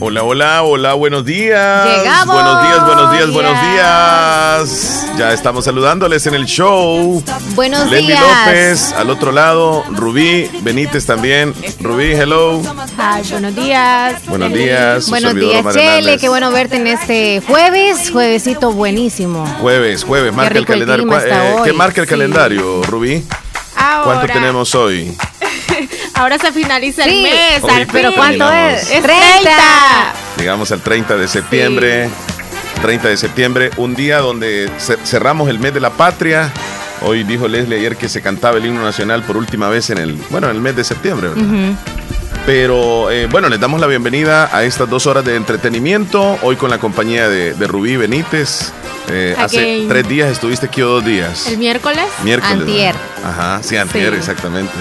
Hola, hola, hola, buenos días. Llegamos. Buenos días, buenos días, buenos días. Ya estamos saludándoles en el show. Buenos Leslie días. López, al otro lado, Rubí Benítez también. Rubí, hello. Ay, buenos días. Buenos días. Buenos días, Chele. Qué bueno verte en este jueves. Juevesito buenísimo. Jueves, jueves, marca el calendario. clima ¿Cuá- está eh, ¿Qué marca el sí. calendario, Rubí? Ahora, ¿Cuánto tenemos hoy? Ahora se finaliza Sí. el mes. Hoy Pero. ¿cuánto es? Es 30. Llegamos al 30 de septiembre. 30 de septiembre, un día donde ce- cerramos el mes de la patria. Hoy dijo Leslie ayer que se cantaba el himno nacional por última vez en el, bueno, en el mes de septiembre, ¿verdad? Pero eh, bueno, les damos la bienvenida a estas dos horas de entretenimiento. Hoy con la compañía de, de Rubí Benítez. Eh, hace tres días estuviste aquí o dos días. El miércoles. Miércoles. Antier. ¿no? Ajá, sí, antier, Sí. exactamente.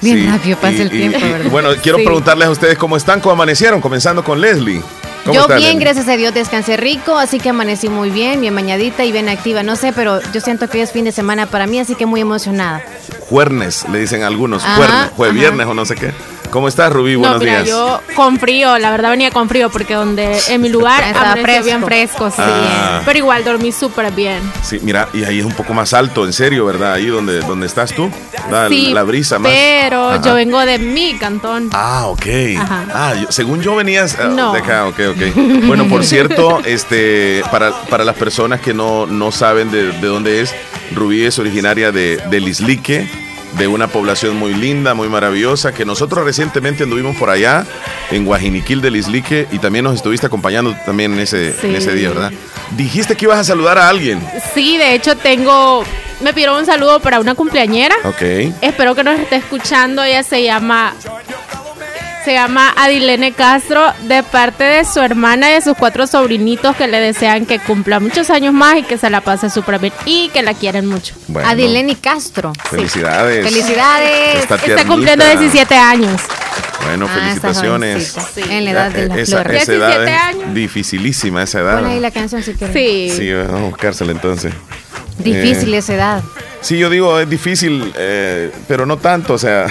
Bien rápido pasa el tiempo, ¿verdad? Bueno, quiero Sí. preguntarles a ustedes cómo están, cómo amanecieron, comenzando con Leslie. ¿Cómo Yo está, bien, Leslie? gracias a Dios, descansé rico, así que amanecí muy bien, bien bañadita y bien activa. No sé, pero yo siento que hoy es fin de semana para mí, así que muy emocionada. Juernes, le dicen algunos. Ajá, Juernes, jue- ajá. viernes o no sé qué. ¿Cómo estás, Rubí? Buenos no, mira, días. yo con frío, la verdad venía con frío porque donde en mi lugar Estaba fresco. bien fresco, sí. Ah. Pero igual dormí súper bien. Sí, mira, y ahí es un poco más alto, en serio, ¿verdad? Ahí donde, donde estás tú. La, sí, la brisa más. Pero Ajá. yo vengo de mi cantón. Ah, ok. Ajá. Ah, yo- según yo venías ah, No. de acá, ok, ok. Bueno, por cierto, este, para, para las personas que no, no saben de, de dónde es, Rubí es originaria de, de Lislique, de una población muy linda, muy maravillosa, que nosotros recientemente anduvimos por allá, en Guajiniquil de Lislique, y también nos estuviste acompañando también en ese, Sí. en ese día, ¿verdad? Dijiste que ibas a saludar a alguien. Sí, de hecho tengo, me pidieron un saludo para una cumpleañera. Ok. Espero que nos esté escuchando. Ella se llama. Se llama Adilene Castro, de parte de su hermana y de sus cuatro sobrinitos que le desean que cumpla muchos años más y que se la pase súper bien y que la quieren mucho. Bueno, Adileni Castro. Felicidades. Felicidades. Está Está cumpliendo 17 años. Bueno, Ah, felicitaciones. En la edad de las esa, flores. esa edad 17 es años. dificilísima esa edad. Pon ahí la canción si quieres. Sí. Sí, vamos a buscársela entonces. Difícil Eh, esa edad. Sí, yo digo, es difícil, eh, pero no tanto, o sea,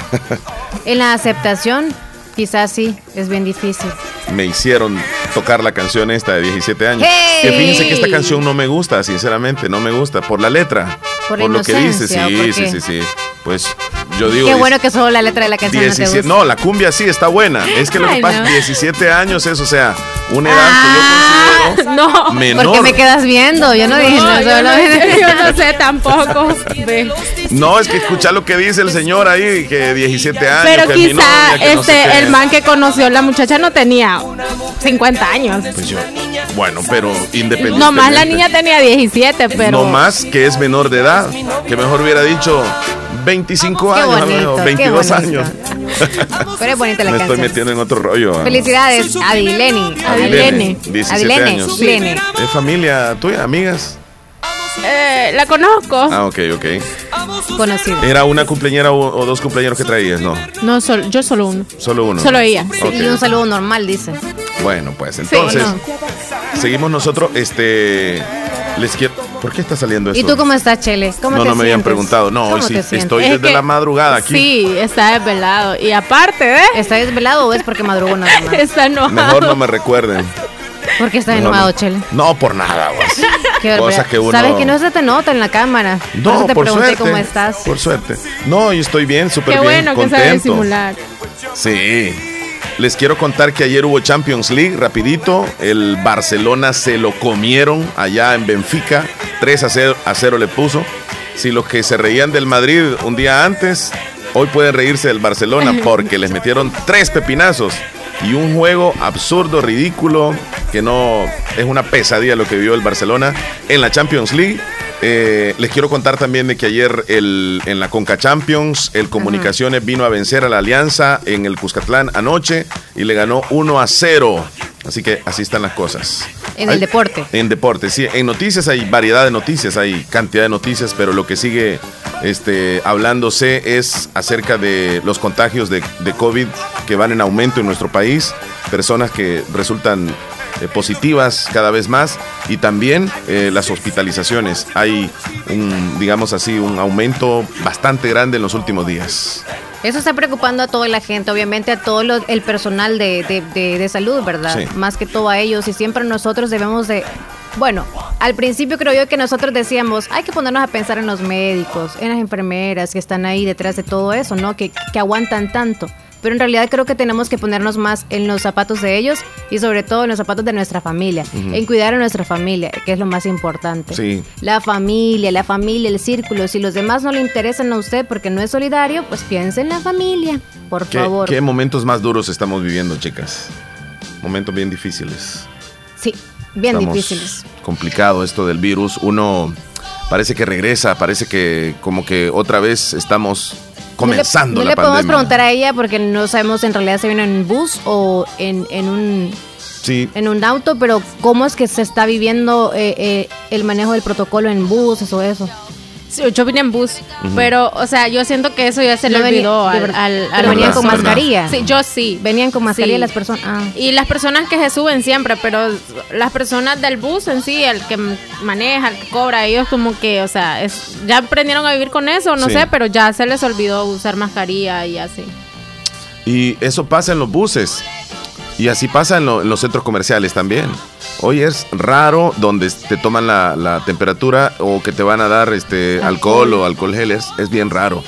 En la aceptación, quizás sí, es bien difícil. me hicieron tocar la canción esta de 17 años. ¡Hey! Que fíjense que esta canción no me gusta, sinceramente, no me gusta, por la letra, Por por, lo que dice, inocencia, ¿o sí, sí, sí. Pues yo digo... Qué bueno que solo la letra de la canción no te 17 gusta. no, la cumbia sí está buena. Es que lo que pasa, no. 17 años es, o sea, una edad Ah, que yo considero No. menor. ¿Por qué me quedas viendo? Yo no dije No, yo, no, yo no sé tampoco. No, es que escuchar lo que dice el señor ahí, que 17 años. Pero que quizá novia, que no este sé el man que conoció la muchacha no tenía 50 años. Pues yo, bueno, pero independientemente. No más la niña tenía 17, pero No más que es menor de edad. Que mejor hubiera dicho 25 Qué años, bonito, o qué 22 bonito. años. Pero es bonita la Me estoy metiendo en otro rollo. Felicidades, Adileni. Adilene. 17 Adilene, años. Lene. ¿Es familia tuya, amigas? eh, la conozco. Ah, ok, ok. Conocido. ¿Era una cumpleañera o, o dos cumpleaños que traías? No, No, sol- yo solo uno. solo uno. Solo ella. Y un saludo normal, dice. Bueno, pues entonces, no. seguimos nosotros. Este. Les quiero. ¿Por qué está saliendo esto? ¿Y tú cómo estás, Chele? ¿Cómo no, te no me habían preguntado. No, hoy ¿Cómo sí, estoy Es desde que- la madrugada aquí. Sí, está desvelado. Y aparte de. ¿Está desvelado o es porque madrugó nada más? Está enojado. Mejor no me recuerden. ¿Por qué estás enojado, no. Chele? No, por nada, vos. Qué. Cosas que uno- Sabes que no se te nota en la cámara. por eso No, te por pregunté suerte. cómo estás. Por suerte. No, yo estoy bien, súper Qué bien. bueno que sabe contento. disimular. Sí. Les quiero contar que ayer hubo Champions League, rapidito. El Barcelona se lo comieron allá en Benfica. 3 a 0, a 0 le puso. Si los que se reían del Madrid un día antes, hoy pueden reírse del Barcelona porque les metieron tres pepinazos. Y un juego absurdo, ridículo, que no es una pesadilla lo que vio el Barcelona en la Champions League. Eh, les quiero contar también de que ayer el- en la Conca Champions, el Comunicaciones vino a vencer a la Alianza en el Cuscatlán anoche y le ganó 1 a 0 Así que así están las cosas. En el deporte. En deporte, sí. En noticias hay variedad de noticias, hay cantidad de noticias, pero lo que sigue este, hablándose es acerca de los contagios de, de COVID que van en aumento en nuestro país, personas que resultan eh, positivas cada vez más y también eh, las hospitalizaciones. Hay un, digamos así, un aumento bastante grande en los últimos días. Eso está preocupando a toda la gente, obviamente a todo el personal de, de, salud, ¿verdad? Más que todo a ellos y siempre nosotros debemos de... Bueno, al principio creo yo que nosotros decíamos, hay que ponernos a pensar en los médicos, en las enfermeras que están ahí detrás de todo eso, ¿no? Que, que aguantan tanto pero en realidad creo que tenemos que ponernos más en los zapatos de ellos y sobre todo en los zapatos de nuestra familia, en cuidar a nuestra familia, que es lo más importante. Sí. La familia, la familia, el círculo. Si los demás no le interesan a usted porque no es solidario, pues piense en la familia, por favor. ¿Qué momentos más duros estamos viviendo, chicas? Momentos bien difíciles. Sí, bien difíciles. Complicado esto del virus. Uno parece que regresa, parece que como que otra vez estamos comenzando no le, no le podemos preguntar a ella porque no sabemos en realidad si viene en bus o en, en un sí. en un auto, pero cómo es que se está viviendo eh, eh, el manejo del protocolo en buses o eso yo vine en bus, pero, o sea, yo siento que eso ya se le olvidó al, al, venían con mascarilla. Sí, yo sí. Venían con mascarilla las personas. Ah. Y las personas que se suben siempre, pero las personas del bus en sí, el que maneja, el que cobra, ellos como que, o sea, es, ya aprendieron a vivir con eso, no sé, pero ya se les olvidó usar mascarilla y así. Y eso pasa en los buses. Y así pasa en, en los centros comerciales también. Hoy es raro donde te toman la, temperatura o que te van a dar este alcohol, o alcohol geles. Es bien raro.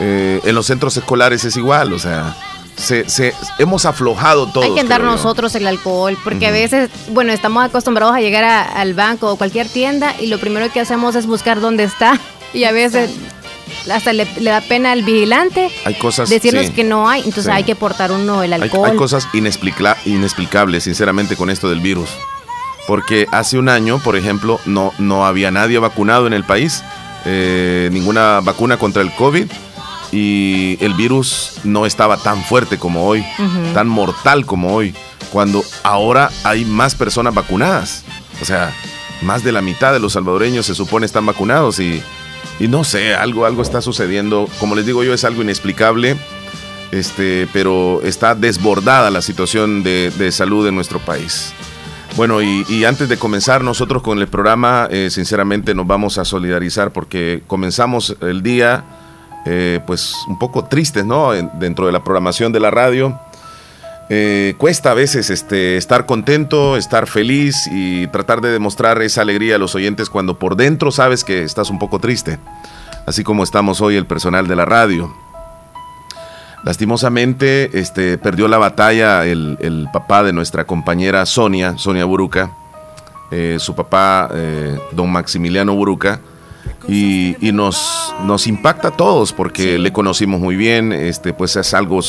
Eh, en los centros escolares es igual, o sea, se, hemos aflojado todo. Hay que dar nosotros el alcohol, porque a veces, bueno, estamos acostumbrados a llegar al banco o cualquier tienda y lo primero que hacemos es buscar dónde está. Y a veces hasta le, da pena al vigilante hay cosas, decirnos que no hay, entonces hay que portar uno el alcohol. Hay, cosas inexplicables, sinceramente, con esto del virus. Porque hace un año, por ejemplo, no, no había nadie vacunado en el país, eh, ninguna vacuna contra el COVID y el virus no estaba tan fuerte como hoy, tan mortal como hoy, cuando ahora hay más personas vacunadas. O sea, más de la mitad de los salvadoreños se supone están vacunados y y no sé, algo, algo está sucediendo. Como les digo yo, es algo inexplicable, este, pero está desbordada la situación de, salud en nuestro país. Bueno, y, antes de comenzar nosotros con el programa, eh, sinceramente nos vamos a solidarizar porque comenzamos el día eh, pues un poco tristes, ¿no? dentro de la programación de la radio. Eh, cuesta a veces este, estar contento, estar feliz y tratar de demostrar esa alegría a los oyentes cuando por dentro sabes que estás un poco triste, así como estamos hoy el personal de la radio. Lastimosamente este, perdió la batalla el, papá de nuestra compañera Sonia, Sonia Buruca, eh, su papá, eh, don Maximiliano Buruca, y, nos, nos impacta a todos porque le conocimos muy bien, este, pues es algo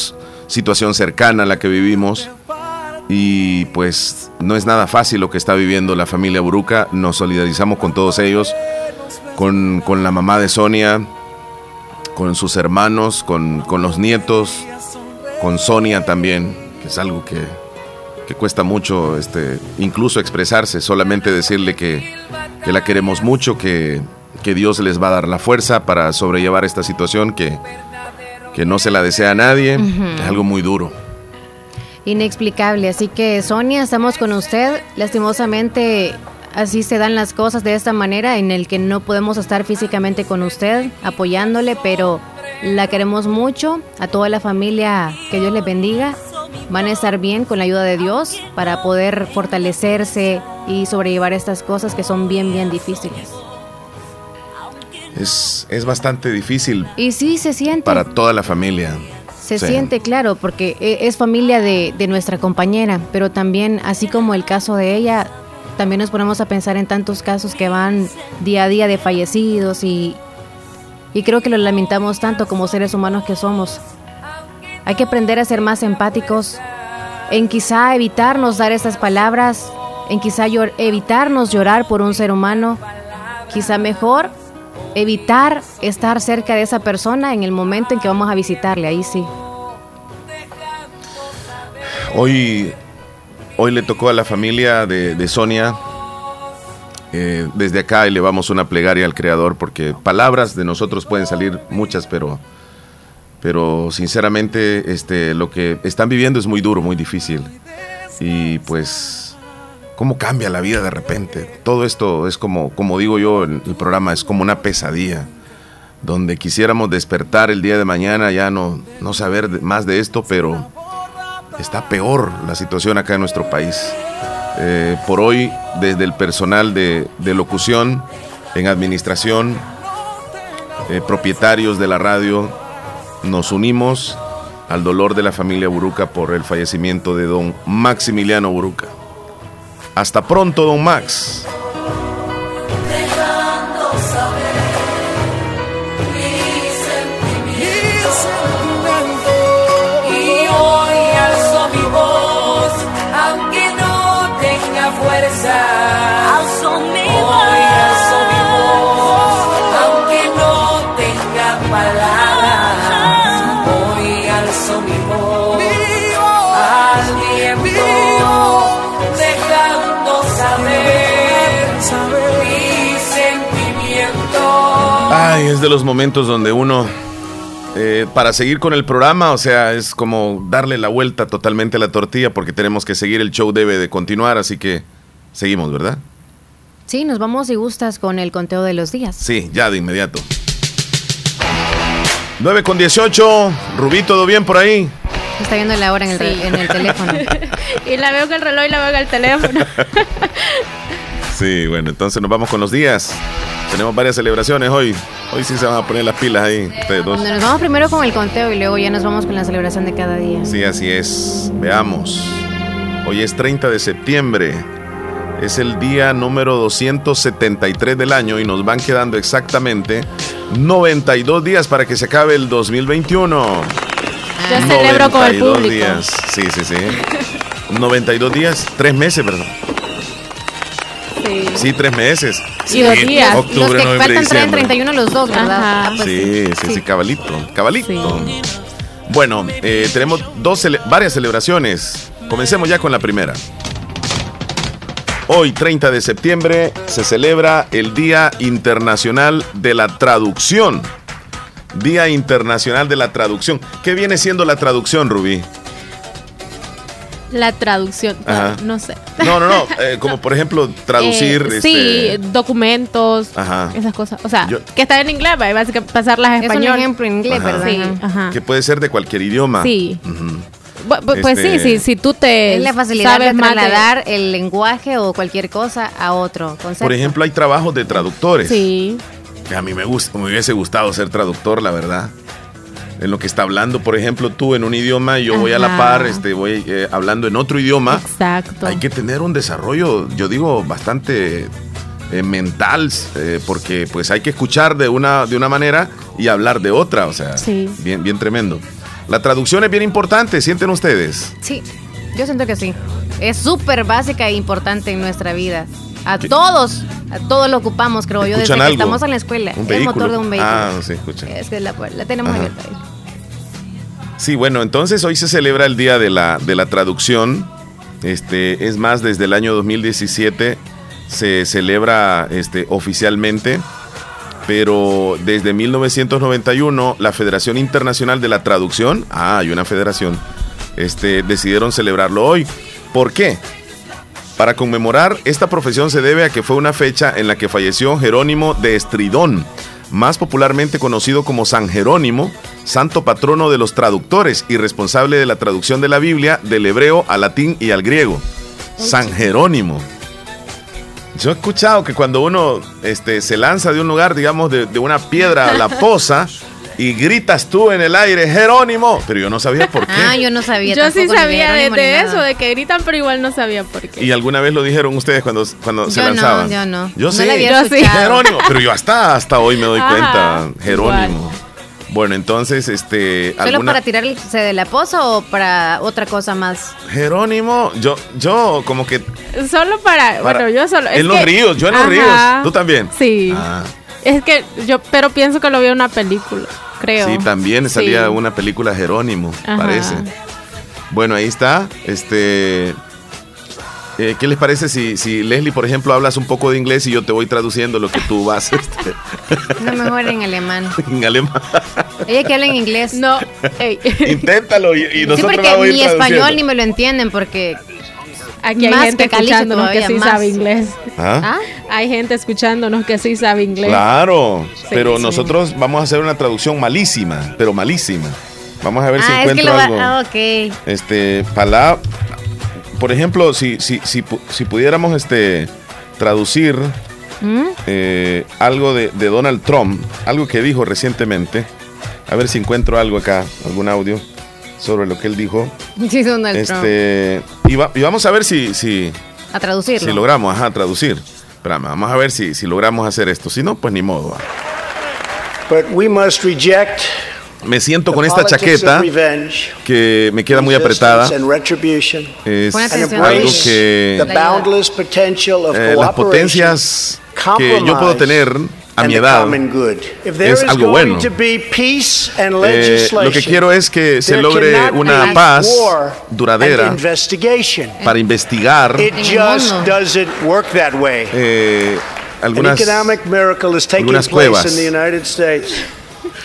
situación cercana a la que vivimos y pues no es nada fácil lo que está viviendo la familia Buruca. Nos solidarizamos con todos ellos, con, la mamá de Sonia, con sus hermanos, con, los nietos, con Sonia también, que es algo que, cuesta mucho este, incluso expresarse, solamente decirle que, la queremos mucho, que, que Dios les va a dar la fuerza para sobrellevar esta situación que que no se la desea a nadie, es algo muy duro. Inexplicable, así que Sonia, estamos con usted. Lastimosamente, así se dan las cosas de esta manera, en el que no podemos estar físicamente con usted, apoyándole, pero la queremos mucho, a toda la familia, que Dios les bendiga. Van a estar bien con la ayuda de Dios para poder fortalecerse y sobrellevar estas cosas que son bien, bien difíciles es, es bastante difícil. Y sí, se siente. Para toda la familia. Se siente, claro, porque e, es familia de, de, nuestra compañera, pero también, así como el caso de ella, también nos ponemos a pensar en tantos casos que van día a día de fallecidos y, y creo que lo lamentamos tanto como seres humanos que somos. Hay que aprender a ser más empáticos, en quizá evitarnos dar esas palabras, en quizá evitarnos llorar por un ser humano, quizá mejor evitar estar cerca de esa persona en el momento en que vamos a visitarle, ahí sí. Hoy hoy le tocó a la familia de, Sonia. Eh, desde acá elevamos una plegaria al Creador porque palabras de nosotros pueden salir muchas, pero, pero sinceramente este, lo que están viviendo es muy duro, muy difícil. Y pues, ¿cómo cambia la vida de repente? Todo esto es como, como digo yo el programa, es como una pesadilla donde quisiéramos despertar el día de mañana, ya no, no saber más de esto, pero está peor la situación acá en nuestro país. Eh, por hoy, desde el personal de, locución, en administración, eh, propietarios de la radio, nos unimos al dolor de la familia Buruca por el fallecimiento de don Maximiliano Buruca. Hasta pronto, don Max. De los momentos donde uno, eh, para seguir con el programa, o sea, es como darle la vuelta totalmente a la tortilla porque tenemos que seguir, el show debe de continuar, así que seguimos, ¿verdad? Sí, nos vamos si gustas con el conteo de los días. Sí, ya de inmediato. 9 con 18, Rubí, ¿todo bien por ahí? Está viendo la hora en el, en el teléfono. y la veo con el reloj y la veo con el teléfono. sí, bueno, entonces nos vamos con los días. Tenemos varias celebraciones hoy. Hoy sí se van a poner las pilas ahí, ustedes dos. Nos vamos primero con el conteo y luego ya nos vamos con la celebración de cada día. Sí, así es. Veamos. Hoy es 30 de septiembre. Es el día número 273 del año y nos van quedando exactamente 92 días para que se acabe el 2021. Yo celebro con el público. días. Sí, sí, sí. 92 días, tres meses, ¿verdad? Sí. tres meses. Sí, dos días. Octubre, los que faltan traen 31 los dos, ¿verdad? Ah, pues sí, sí, sí, cabalito. Cabalito. Bueno, eh, tenemos dos varias celebraciones. Comencemos ya con la primera. Hoy, 30 de septiembre, se celebra el Día Internacional de la Traducción. Día Internacional de la Traducción. ¿Qué viene siendo la traducción, Rubí? La traducción, no sé. No, no, no, eh, como por ejemplo traducir. Eh, sí, este, documentos, esas cosas. O sea, que está en inglés, a pasarlas a español. Es un ejemplo en inglés, ¿verdad? Sí, ajá. Que puede ser de cualquier idioma. Sí. Pues sí, este, sí, si tú te es la facilidad de trasladar el lenguaje o cualquier cosa a otro concepto. Por ejemplo, hay trabajos de traductores. Sí. Que a mí me gusta, me hubiese gustado ser traductor, la verdad en lo que está hablando, por ejemplo, tú en un idioma y yo voy a la par, este, voy eh, hablando en otro idioma. Exacto. Hay que tener un desarrollo, yo digo, bastante eh, mental, eh, porque pues hay que escuchar de una, de una manera y hablar de otra, o sea, bien, bien tremendo. La traducción es bien importante, ¿sienten ustedes? Sí, yo siento que sí. Es súper básica e importante en nuestra vida. A todos, a todos lo ocupamos, creo yo, desde que estamos en la escuela. el motor de un vehículo. Ah, sí, escucha. Es que la, tenemos abierta ahí. Sí, bueno, entonces hoy se celebra el Día de la, de la Traducción. Este, es más, desde el año 2017 se celebra este, oficialmente, pero desde 1991 la Federación Internacional de la Traducción, ah, hay una federación, este, decidieron celebrarlo hoy. ¿Por qué? Para conmemorar esta profesión se debe a que fue una fecha en la que falleció Jerónimo de Estridón, más popularmente conocido como San Jerónimo, santo patrono de los traductores y responsable de la traducción de la Biblia del hebreo al latín y al griego. San Jerónimo. Yo he escuchado que cuando uno este, se lanza de un lugar, digamos, de, de una piedra a la poza, y gritas tú en el aire, Jerónimo. Pero yo no sabía por qué. Ah, yo no sabía. Yo sí sabía de, eso, de que gritan, pero igual no sabía por qué. ¿Y alguna vez lo dijeron ustedes cuando, cuando se lanzaban? No, yo no. Yo sí. yo sí. Jerónimo. Pero yo hasta, hasta hoy me doy cuenta. Jerónimo. Bueno, entonces, este. ¿Solo para tirarse de la poza o para otra cosa más? Jerónimo, yo, yo como que. Solo para. bueno, yo solo. En los ríos, yo en los ríos. ¿Tú también? Sí. Ah. Es que yo, pero pienso que lo vi en una película creo. Sí, también salía una película Jerónimo, parece. Bueno, ahí está. Este. Eh, ¿Qué les parece si, si Leslie, por ejemplo, hablas un poco de inglés y yo te voy traduciendo lo que tú vas? Este, No, mejor en alemán. en alemán. Ella que habla en inglés. No, ey. Inténtalo y, y sí, nosotros porque vamos a ir ni español ni me lo entienden porque... Aquí hay Más gente que escuchándonos que sí más. sabe inglés. ¿Ah? ¿Ah? Hay gente escuchándonos que sí sabe inglés. Claro, pero sí. nosotros vamos a hacer una traducción malísima, pero malísima. Vamos a ver si ah, encuentro lo va... algo. Ah, ok. Este, palabra. Por ejemplo, si, si, si, si pudiéramos este, traducir ¿Mm? eh, algo de, de Donald Trump, algo que dijo recientemente, a ver si encuentro algo acá, algún audio sobre lo que él dijo. Sí, Donald Trump. Este, y, va- y vamos a ver si, si, A traducirlo. si logramos, ajá, traducir. Espérame, vamos a ver si, si logramos hacer esto. Si no, pues ni modo. But we must reject Me siento con esta chaqueta que me queda muy apretada. Es algo que the boundless potential of eh, las potencias que yo puedo tener a and mi the edad. common good. If there es is algo going bueno. to be peace and Eh, legislation, lo que quiero es que se logre una paz duradera para investigar It el just mundo. doesn't work that way. eh, An algunas economic miracle is taking algunas place cuevas. in the United States.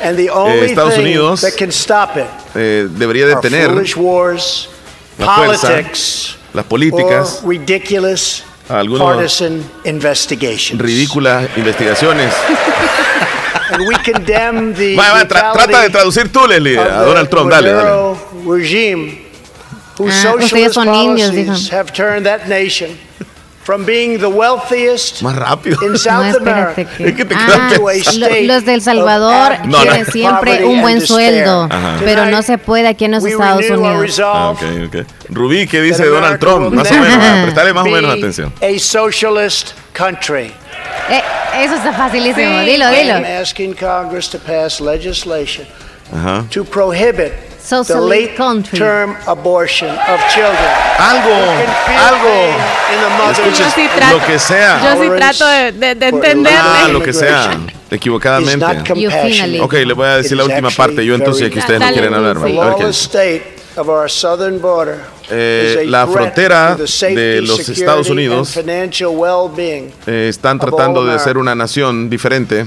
And the only Estados thing Unidos that can stop it eh, debería detener la fuerza, politics, las políticas, investigations. ridículas investigaciones. And we condemn the Va, va, tra- brutality trata de traducir tú, Leslie, of a Donald Trump, dale, dale. Regime, whose Ah, ustedes socialist son indios, policies dijo. have turned that nation from being the wealthiest Más rápido. in No, South espérate America que- Es que te Ah, lo- los del Salvador No, no. quieren siempre poverty un buen sueldo. Ajá. pero no se puede aquí en los we Estados Unidos. Ah, resolve ok, ok. Rubí, ¿qué dice Donald Trump? Más o menos, prestale más o menos atención. A socialist country. Eh, eso está facilísimo, Sí, dilo, I'm dilo. asking Congress to pass legislation Ajá. to prohibit the late country. term abortion of children. Algo, algo. Escuches, trato- lo que sea. Yo sí trato de, de- de entenderle. Ah, lo que sea. Is Equivocadamente. Ok, le voy a decir la última parte yo entonces, que ustedes no quieren hablar. border Eh, la frontera to the safety, de los Estados Unidos financial well-being. Eh, están tratando de ser una nación diferente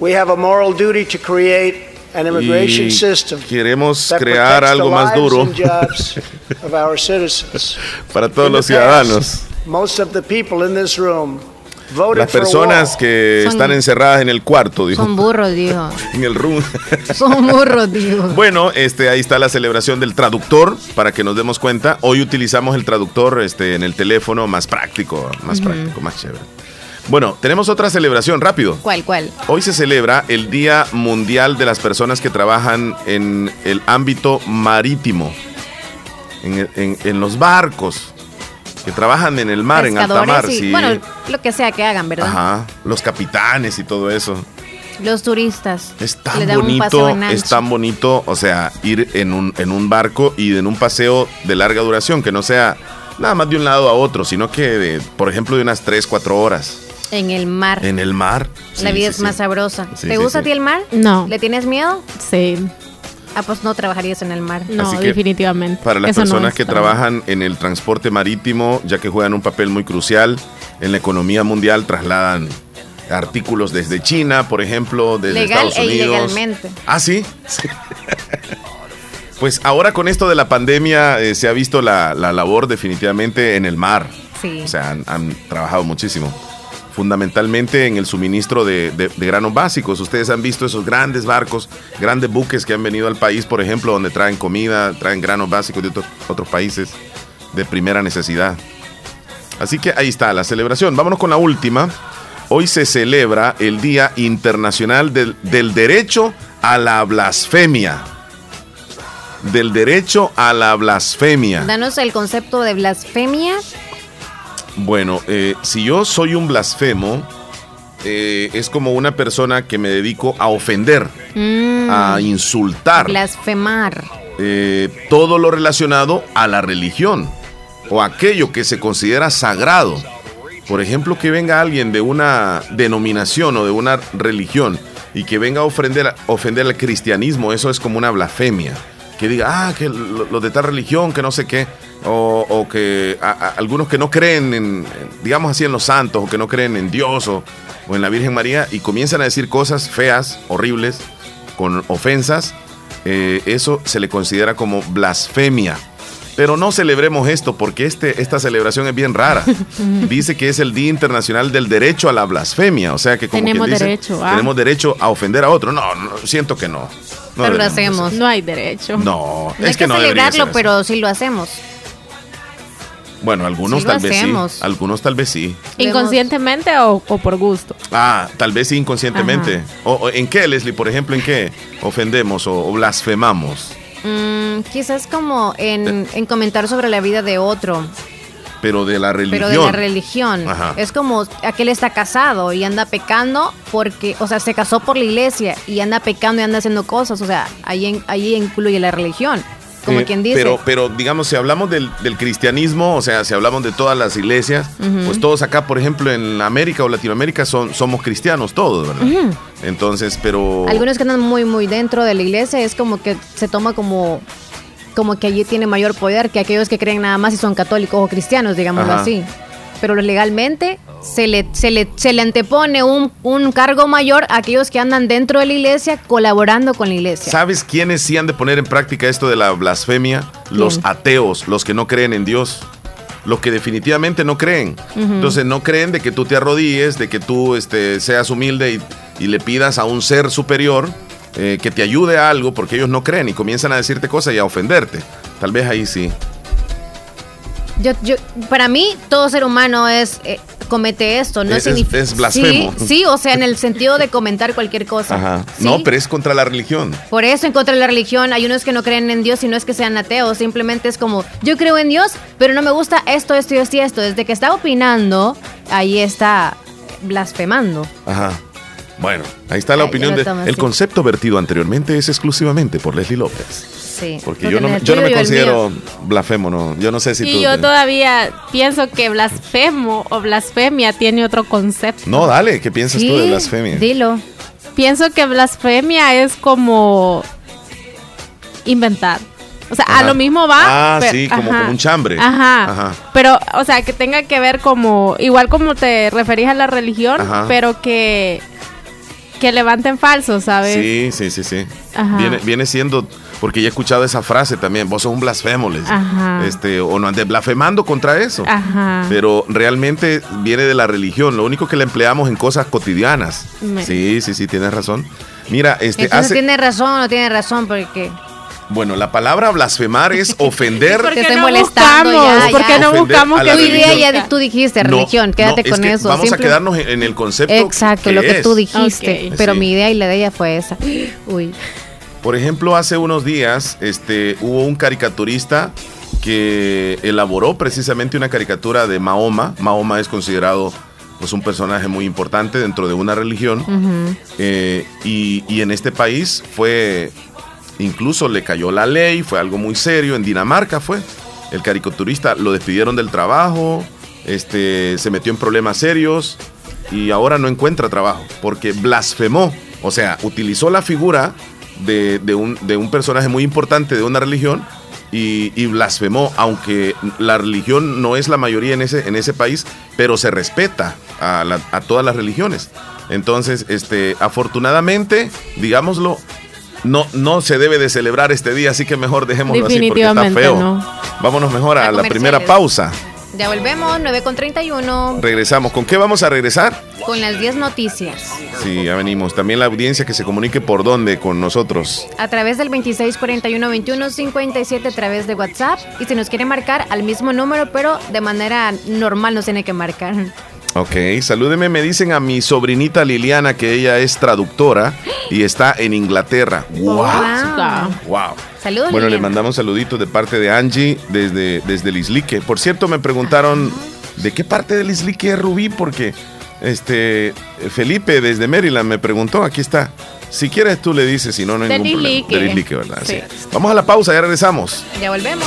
We have a moral duty to create y system queremos crear algo más lives duro and jobs of our citizens. para todos los ciudadanos. Most of the people in this room voted Las personas que Son- están encerradas en el cuarto, dijo. Son burros, dijo. En el room. Son burros, dijo. Bueno, este, ahí está la celebración del traductor, para que nos demos cuenta. Hoy utilizamos el traductor este, en el teléfono más práctico, más práctico, más chévere. Bueno, tenemos otra celebración, rápido. ¿Cuál, cuál? Hoy se celebra el Día Mundial de las Personas que trabajan en el ámbito marítimo, en, en- en los barcos, que trabajan en el mar, en alta mar, y- sí. Bueno, lo que sea que hagan, ¿verdad? Ajá, los capitanes y todo eso. Los turistas. Es tan bonito, es tan bonito, o sea, ir en un, en un barco y en un paseo de larga duración, que no sea nada más de un lado a otro, sino que, de, por ejemplo, de unas 3, 4 horas En el mar. en el mar. la vida sí, es sí. más sabrosa. Sí, ¿Te sí, gusta sí. a ti el mar? No. ¿Le tienes miedo? Sí, Ah, pues no trabajarías en el mar. no, que, definitivamente. Para las Eso no personas es que trabajan en el transporte marítimo, ya que juegan un papel muy crucial en la economía mundial, trasladan artículos desde China, por ejemplo, desde Legal Estados e Unidos. ilegalmente. Ah, sí. Sí. pues ahora con esto de la pandemia eh, se ha visto la, la labor definitivamente en el mar. Sí. O sea, han, han trabajado muchísimo. Fundamentalmente en el suministro de, de- granos básicos. Ustedes han visto esos grandes barcos, grandes buques que han venido al país, por ejemplo, donde traen comida, traen granos básicos de otros, otros países de primera necesidad. Así que ahí está la celebración. Vámonos con la última. Hoy se celebra el Día Internacional del, del Derecho a la Blasfemia. Del derecho a la blasfemia. Danos el concepto de blasfemia. Bueno, eh, si yo soy un blasfemo, eh, es como una persona que me dedico a ofender, Mm, a insultar blasfemar. eh, todo lo relacionado a la religión o aquello que se considera sagrado. Por ejemplo, que venga alguien de una denominación o de una religión y que venga a ofender, ofender al cristianismo, eso es como una blasfemia. Que diga, ah, que los de tal religión, que no sé qué, o, que algunos que no creen en, digamos así, en los santos, o que no creen en Dios o, o en la Virgen María, y comienzan a decir cosas feas, horribles, con ofensas, eh, eso se le considera como blasfemia. Pero no celebremos esto porque este, esta celebración es bien rara. Dice que es el Día Internacional del Derecho a la Blasfemia. O sea que como tenemos derecho, ¿ah? tenemos derecho a ofender a otro. No, siento que no. No pero lo hacemos. No hay derecho. No, es que, no celebrarlo, pero sí lo hacemos. Bueno, algunos tal vez sí. Algunos tal vez sí. ¿Inconscientemente o, por gusto? Ah, tal vez sí inconscientemente. O, ¿En qué, Leslie? Por ejemplo, ¿en qué ofendemos o, blasfemamos? Mm, quizás como en, comentar sobre la vida de otro. Pero de la religión. Pero de la religión. Es como aquel está casado y anda pecando porque, o sea, se casó por la iglesia y anda pecando y anda haciendo cosas. O sea, ahí, ahí incluye la religión como eh, quien dice. Pero, pero digamos, si hablamos del, cristianismo, o sea, si hablamos de todas las iglesias, pues todos acá, por ejemplo, en América o Latinoamérica son, somos cristianos todos, ¿verdad? Entonces, pero... Algunos que andan muy, muy dentro de la iglesia es como que se toma como como que allí tiene mayor poder que aquellos que creen nada más y son católicos o cristianos, digámoslo así pero legalmente se le, se le, se le antepone un, un, cargo mayor a aquellos que andan dentro de la iglesia colaborando con la iglesia. ¿Sabes quiénes sí han de poner en práctica esto de la blasfemia? Los ateos, los que no creen en Dios. Los que definitivamente no creen. Entonces no creen de que tú te arrodilles, de que tú este, seas humilde y, le pidas a un ser superior eh, que te ayude a algo porque ellos no creen y comienzan a decirte cosas y a ofenderte. Tal vez ahí sí. Yo, yo, para mí, todo ser humano es eh, comete esto, no es, es, blasfemo. Sí, o sea, en el sentido de comentar cualquier cosa. Ajá. No, pero es contra la religión. Por eso, en contra de la religión, hay unos que no creen en Dios y no es que sean ateos, simplemente es como, yo creo en Dios, pero no me gusta esto, esto y esto y esto. Desde que está opinando, ahí está blasfemando. Ajá. Bueno, ahí está la opinión de... El concepto vertido anteriormente es exclusivamente por Leslie López. Porque, yo no, me considero blasfemo, no. Yo no sé si y yo todavía pienso que blasfemo o blasfemia tiene otro concepto. No, dale, ¿qué piensas tú de blasfemia? Dilo. Pienso que blasfemia es como inventar. O sea, a lo mismo va. Ah, sí, como, un chambre. Ajá. Pero, o sea, que tenga que ver como, igual como te referís a la religión, pero que, que levanten falsos, ¿sabes? Sí, sí, sí, sí. Viene, viene siendo porque ya he escuchado esa frase también, vos sos un blasfemo, les este, o no andes blasfemando contra eso. Pero realmente viene de la religión, lo único que le empleamos en cosas cotidianas. Sí, sí, sí, tienes razón. Mira, este hace... tiene razón, no tiene razón, porque bueno, la palabra blasfemar es ofender. Porque estoy no molestando ya, Porque no buscamos que tu idea ya tú dijiste religión, quédate con eso. Vamos a quedarnos en el concepto. Exacto, lo que tú dijiste. Pero mi idea y la de ella fue esa. Uy. Por ejemplo, hace unos días este, hubo un caricaturista que elaboró precisamente una caricatura de Mahoma. Mahoma es considerado pues, un personaje muy importante dentro de una religión. Eh, y, y, en este país fue, incluso le cayó la ley, fue algo muy serio. En Dinamarca fue. El caricaturista lo despidieron del trabajo, este, se metió en problemas serios y ahora no encuentra trabajo porque blasfemó. O sea, utilizó la figura de, un, de un personaje muy importante de una religión y, blasfemó, aunque la religión no es la mayoría en ese, en ese país, pero se respeta a, a todas las religiones. Entonces, este, afortunadamente, digámoslo, no, no se debe de celebrar este día, así que mejor dejémoslo así porque está feo. Vámonos mejor a la primera pausa. Ya volvemos, 9 con 31. Regresamos. ¿Con qué vamos a regresar? Con las 10 noticias. Sí, ya venimos. También la audiencia que se comunique por dónde con nosotros. A través del 2641-2157 a través de WhatsApp. Y si nos quiere marcar al mismo número, pero de manera normal nos tiene que marcar. Ok, salúdeme, me dicen a mi sobrinita Liliana que ella es traductora y está en Inglaterra. ¡Wow! ¡Wow! Saludos. Bueno, le mandamos saluditos de parte de Angie desde, desde el Islique. Por cierto, me preguntaron de qué parte del Islique es Rubí, porque este Felipe desde Maryland me preguntó, aquí está. Si quieres tú le dices, si no, no hay ningún problema. Del Islique, ¿verdad? Sí. Vamos a la pausa, ya regresamos. Ya volvemos.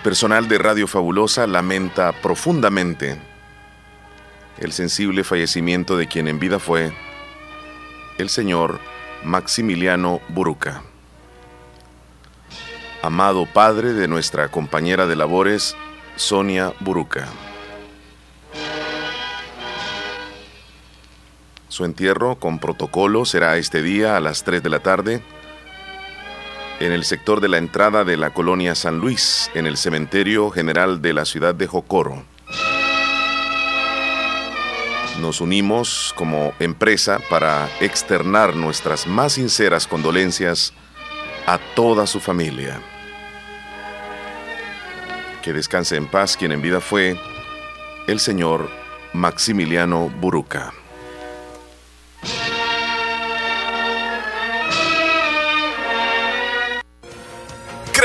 Personal de Radio Fabulosa lamenta profundamente el sensible fallecimiento de quien en vida fue el señor Maximiliano Buruca. Amado padre de nuestra compañera de labores, Sonia Buruca. Su entierro con protocolo será este día a las 3 de la tarde en el sector de la entrada de la colonia San Luis, en el cementerio general de la ciudad de Jocoro. Nos unimos como empresa para externar nuestras más sinceras condolencias a toda su familia. Que descanse en paz quien en vida fue el señor Maximiliano Buruca.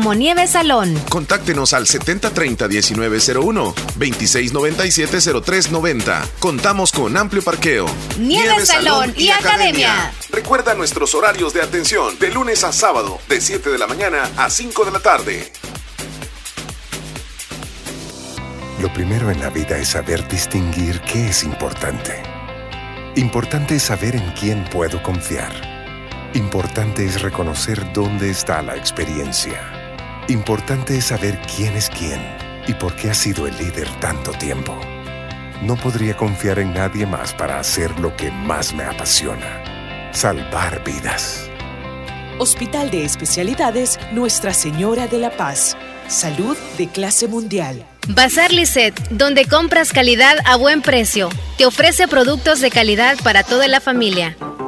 como Nieve Salón. Contáctenos al 7030-1901, 2697-0390. Contamos con amplio parqueo. Nieve, Salón, y, Academia. Recuerda nuestros horarios de atención de lunes a sábado, de 7 de la mañana a 5 de la tarde. Lo primero en la vida es saber distinguir qué es importante. Importante es saber en quién puedo confiar. Importante es reconocer dónde está la experiencia. Importante es saber quién es quién y por qué ha sido el líder tanto tiempo. No podría confiar en nadie más para hacer lo que más me apasiona, salvar vidas. Hospital de Especialidades Nuestra Señora de la Paz. Salud de clase mundial. Bazar Lisset, donde compras calidad a buen precio. Te ofrece productos de calidad para toda la familia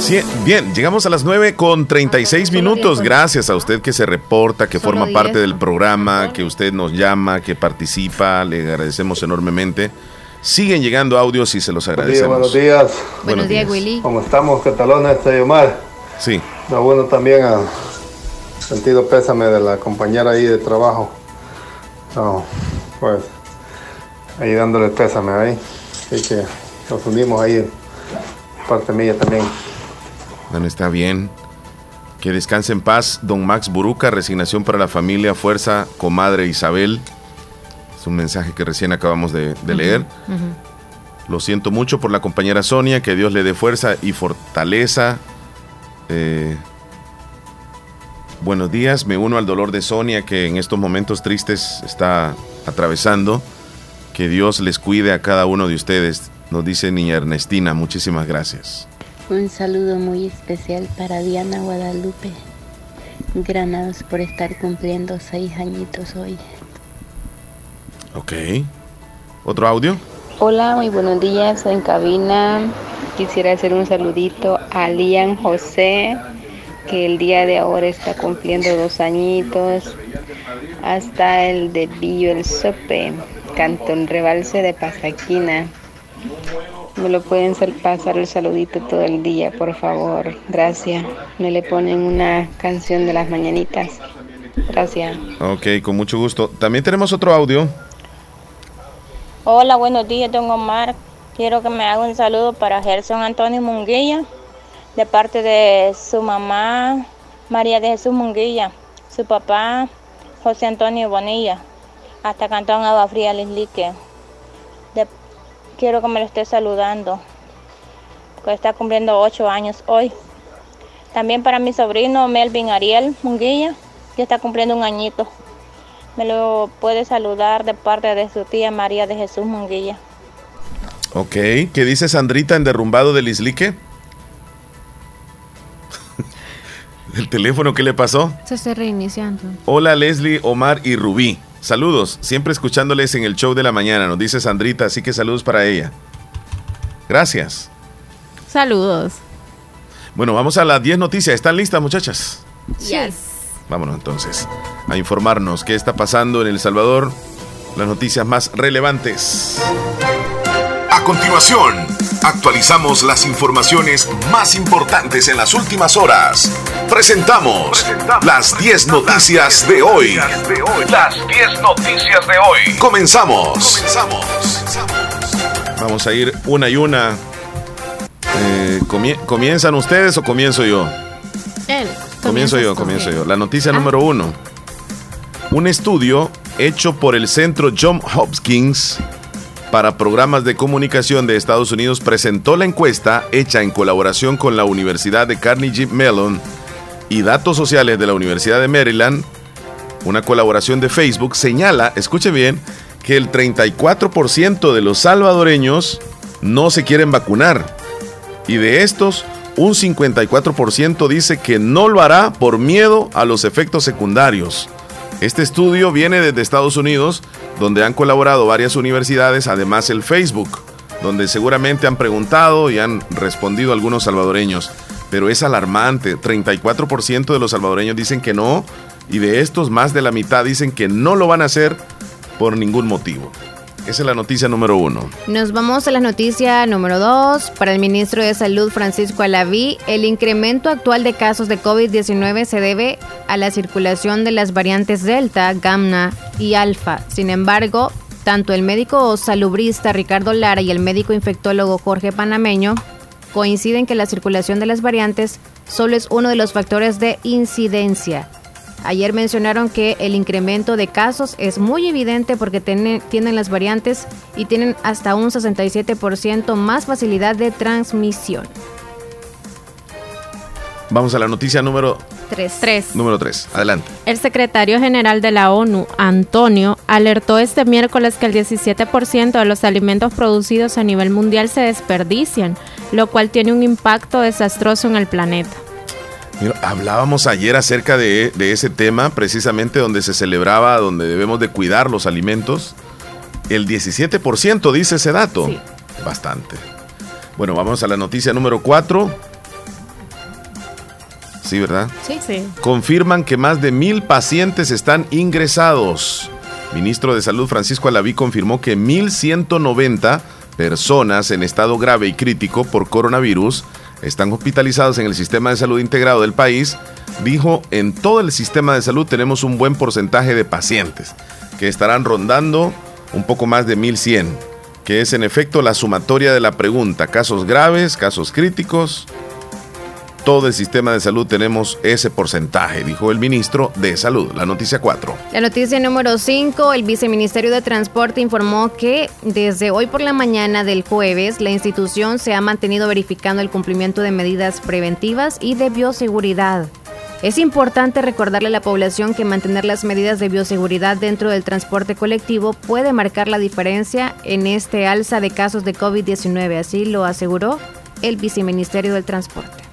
Sí, bien, llegamos a las 9 con 36 minutos. Gracias a usted que se reporta, que forma parte del programa, que usted nos llama, que participa. Le agradecemos enormemente. Siguen llegando audios y se los agradecemos. Buenos días. Buenos, días, Willy. ¿Cómo estamos, Catalona? Soy Omar. Sí. Da bueno también a sentido pésame de la compañera ahí de trabajo. No, pues ahí dándole pésame ahí. Así que nos unimos ahí, parte mía también. Bueno, está bien. Que descanse en paz, don Max Buruca, resignación para la familia, fuerza, comadre Isabel. Es un mensaje que recién acabamos de, de leer. Lo siento mucho por la compañera Sonia, que Dios le dé fuerza y fortaleza. Eh, buenos días, me uno al dolor de Sonia, que en estos momentos tristes está atravesando. Que Dios les cuide a cada uno de ustedes, nos dice niña Ernestina. Muchísimas gracias. Un saludo muy especial para Diana Guadalupe Granados por estar cumpliendo seis añitos hoy. Ok. ¿Otro audio? Hola, muy buenos días en cabina. Quisiera hacer un saludito a Lian José, que el día de ahora está cumpliendo dos añitos. Hasta el de Billo El Sope, Cantón Rebalse de Pasaquina. Me lo pueden pasar el saludito todo el día, por favor. Gracias. Me le ponen una canción de las mañanitas. Gracias. Ok, con mucho gusto. También tenemos otro audio. Hola, buenos días, don Omar. Quiero que me haga un saludo para Gerson Antonio Munguilla, de parte de su mamá María de Jesús Munguilla, su papá José Antonio Bonilla, hasta Cantón Agua Fría Lislique. Quiero que me lo esté saludando, porque está cumpliendo ocho años hoy. También para mi sobrino Melvin Ariel Munguilla, que está cumpliendo un añito. Me lo puede saludar de parte de su tía María de Jesús Munguilla. Ok, ¿qué dice Sandrita en Derrumbado del Islique? ¿El teléfono qué le pasó? Se está reiniciando. Hola Leslie, Omar y Rubí. Saludos, siempre escuchándoles en el show de la mañana, nos dice Sandrita, así que saludos para ella. Gracias. Saludos. Bueno, vamos a las 10 noticias. ¿Están listas, muchachas? Yes. Vámonos entonces a informarnos qué está pasando en El Salvador, las noticias más relevantes. A continuación, actualizamos las informaciones más importantes en las últimas horas. Presentamos las 10 noticias de hoy. Las 10 noticias de hoy. Comenzamos. Vamos a ir una y una. Eh, comie- ¿Comienzan ustedes o comienzo yo? Él. Comienzo yo, comienzo yo. La noticia número uno. Un estudio hecho por el Centro John Hopkins para Programas de Comunicación de Estados Unidos presentó la encuesta hecha en colaboración con la Universidad de Carnegie Mellon y Datos Sociales de la Universidad de Maryland. Una colaboración de Facebook señala, escuche bien, que el 34% de los salvadoreños no se quieren vacunar. Y de estos, un 54% dice que no lo hará por miedo a los efectos secundarios. Este estudio viene desde Estados Unidos, donde han colaborado varias universidades, además el Facebook, donde seguramente han preguntado y han respondido algunos salvadoreños. Pero es alarmante, 34% de los salvadoreños dicen que no, y de estos más de la mitad dicen que no lo van a hacer por ningún motivo. Esa es la noticia número uno. Nos vamos a la noticia número 2. Para el ministro de Salud Francisco Alaví, el incremento actual de casos de COVID-19 se debe a la circulación de las variantes Delta, Gamma y Alfa. Sin embargo, tanto el médico salubrista Ricardo Lara y el médico infectólogo Jorge Panameño coinciden que la circulación de las variantes solo es uno de los factores de incidencia. Ayer mencionaron que el incremento de casos es muy evidente porque tiene- tienen las variantes y tienen hasta un 67% más facilidad de transmisión. Vamos a la noticia número Tres. Tres. Número 3. Adelante. El secretario general de la ONU, Antonio, alertó este miércoles que el 17% de los alimentos producidos a nivel mundial se desperdician, lo cual tiene un impacto desastroso en el planeta. Mira, hablábamos ayer acerca de, de ese tema, precisamente donde se celebraba, donde debemos de cuidar los alimentos. El 17% dice ese dato. Sí. Bastante. Bueno, vamos a la noticia número 4. Sí, ¿verdad? Sí, sí. confirman que más de mil pacientes están ingresados. Ministro de Salud Francisco Alaví confirmó que 1.190 personas en estado grave y crítico por coronavirus están hospitalizados en el sistema de salud integrado del país. Dijo, en todo el sistema de salud tenemos un buen porcentaje de pacientes que estarán rondando un poco más de 1.100, que es en efecto la sumatoria de la pregunta, casos graves, casos críticos, todo el sistema de salud tenemos ese porcentaje, dijo el ministro de Salud. La noticia 4. La noticia número 5, el viceministerio de Transporte informó que desde hoy por la mañana del jueves la institución se ha mantenido verificando el cumplimiento de medidas preventivas y de bioseguridad. Es importante recordarle a la población que mantener las medidas de bioseguridad dentro del transporte colectivo puede marcar la diferencia en este alza de casos de COVID-19, así lo aseguró el viceministerio del Transporte.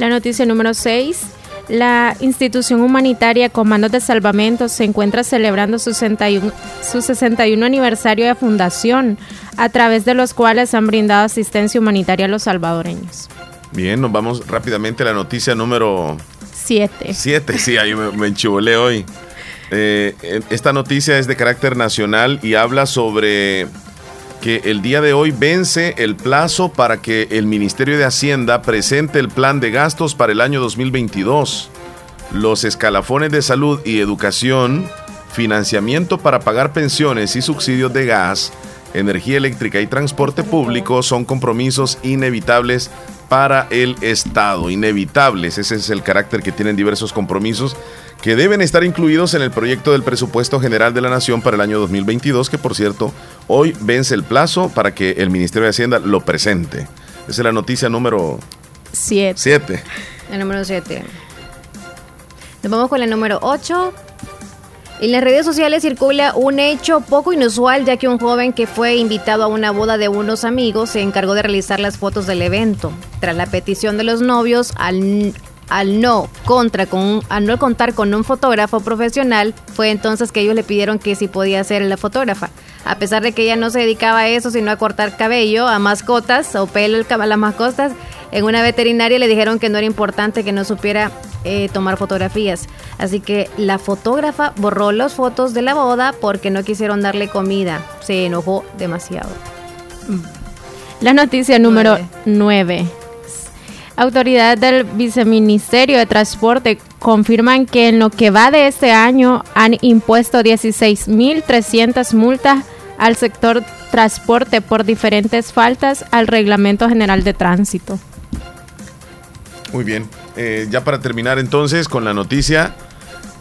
La noticia número 6. La institución humanitaria Comandos de Salvamento se encuentra celebrando su 61, su 61 aniversario de fundación, a través de los cuales han brindado asistencia humanitaria a los salvadoreños. Bien, nos vamos rápidamente a la noticia número 7. 7. Sí, ahí me, me enchivolé hoy. Eh, esta noticia es de carácter nacional y habla sobre que el día de hoy vence el plazo para que el Ministerio de Hacienda presente el plan de gastos para el año 2022. Los escalafones de salud y educación, financiamiento para pagar pensiones y subsidios de gas, energía eléctrica y transporte público son compromisos inevitables para el Estado. Inevitables, ese es el carácter que tienen diversos compromisos que deben estar incluidos en el proyecto del presupuesto general de la Nación para el año 2022, que por cierto, hoy vence el plazo para que el Ministerio de Hacienda lo presente. Esa es la noticia número 7. El número 7. Nos vamos con la número 8. En las redes sociales circula un hecho poco inusual, ya que un joven que fue invitado a una boda de unos amigos se encargó de realizar las fotos del evento. Tras la petición de los novios, al, al no contra con al no contar con un fotógrafo profesional, fue entonces que ellos le pidieron que si podía ser la fotógrafa. A pesar de que ella no se dedicaba a eso, sino a cortar cabello, a mascotas o pelo a las mascotas, en una veterinaria le dijeron que no era importante que no supiera eh, tomar fotografías. Así que la fotógrafa borró las fotos de la boda porque no quisieron darle comida. Se enojó demasiado. La noticia número 9. Autoridades del Viceministerio de Transporte confirman que en lo que va de este año han impuesto 16.300 multas al sector transporte por diferentes faltas al Reglamento General de Tránsito. Muy bien. Eh, ya para terminar entonces con la noticia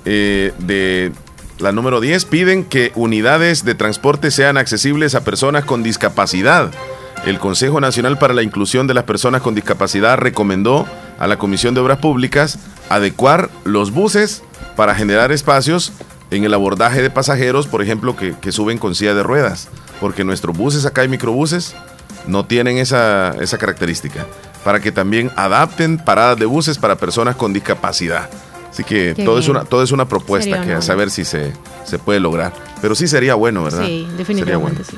eh, de la número 10, piden que unidades de transporte sean accesibles a personas con discapacidad. El Consejo Nacional para la Inclusión de las Personas con Discapacidad recomendó a la Comisión de Obras Públicas adecuar los buses para generar espacios en el abordaje de pasajeros, por ejemplo, que, que suben con silla de ruedas, porque nuestros buses acá y microbuses no tienen esa, esa característica, para que también adapten paradas de buses para personas con discapacidad. Así que Qué todo es, una, todo es una propuesta Sería que a saber si se, se puede lograr. Pero sí sería bueno, ¿verdad? Sí, Sería definitivamente bueno. sí.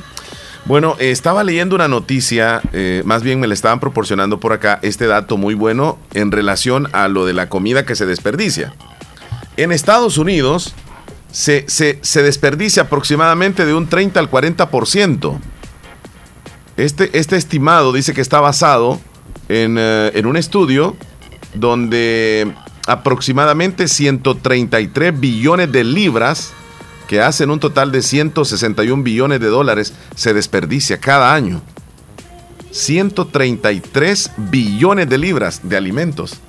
Bueno, eh, estaba leyendo una noticia, eh, más bien me la estaban proporcionando por acá, este dato muy bueno en relación a lo de la comida que se desperdicia. En Estados Unidos se, se- se desperdicia aproximadamente de un 30 al 40%. Este, este estimado dice que está basado en, eh, en un estudio donde aproximadamente 133 billones de libras que hacen un total de 161 billones de dólares, se desperdicia cada año. 133 billones de libras de alimentos.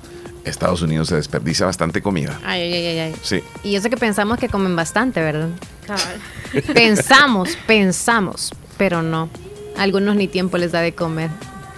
Estados Unidos se desperdicia bastante comida. Ay, ay, ay, ay. Sí. Y eso que pensamos que comen bastante, ¿verdad? pensamos, pensamos, pero no. Algunos ni tiempo les da de comer.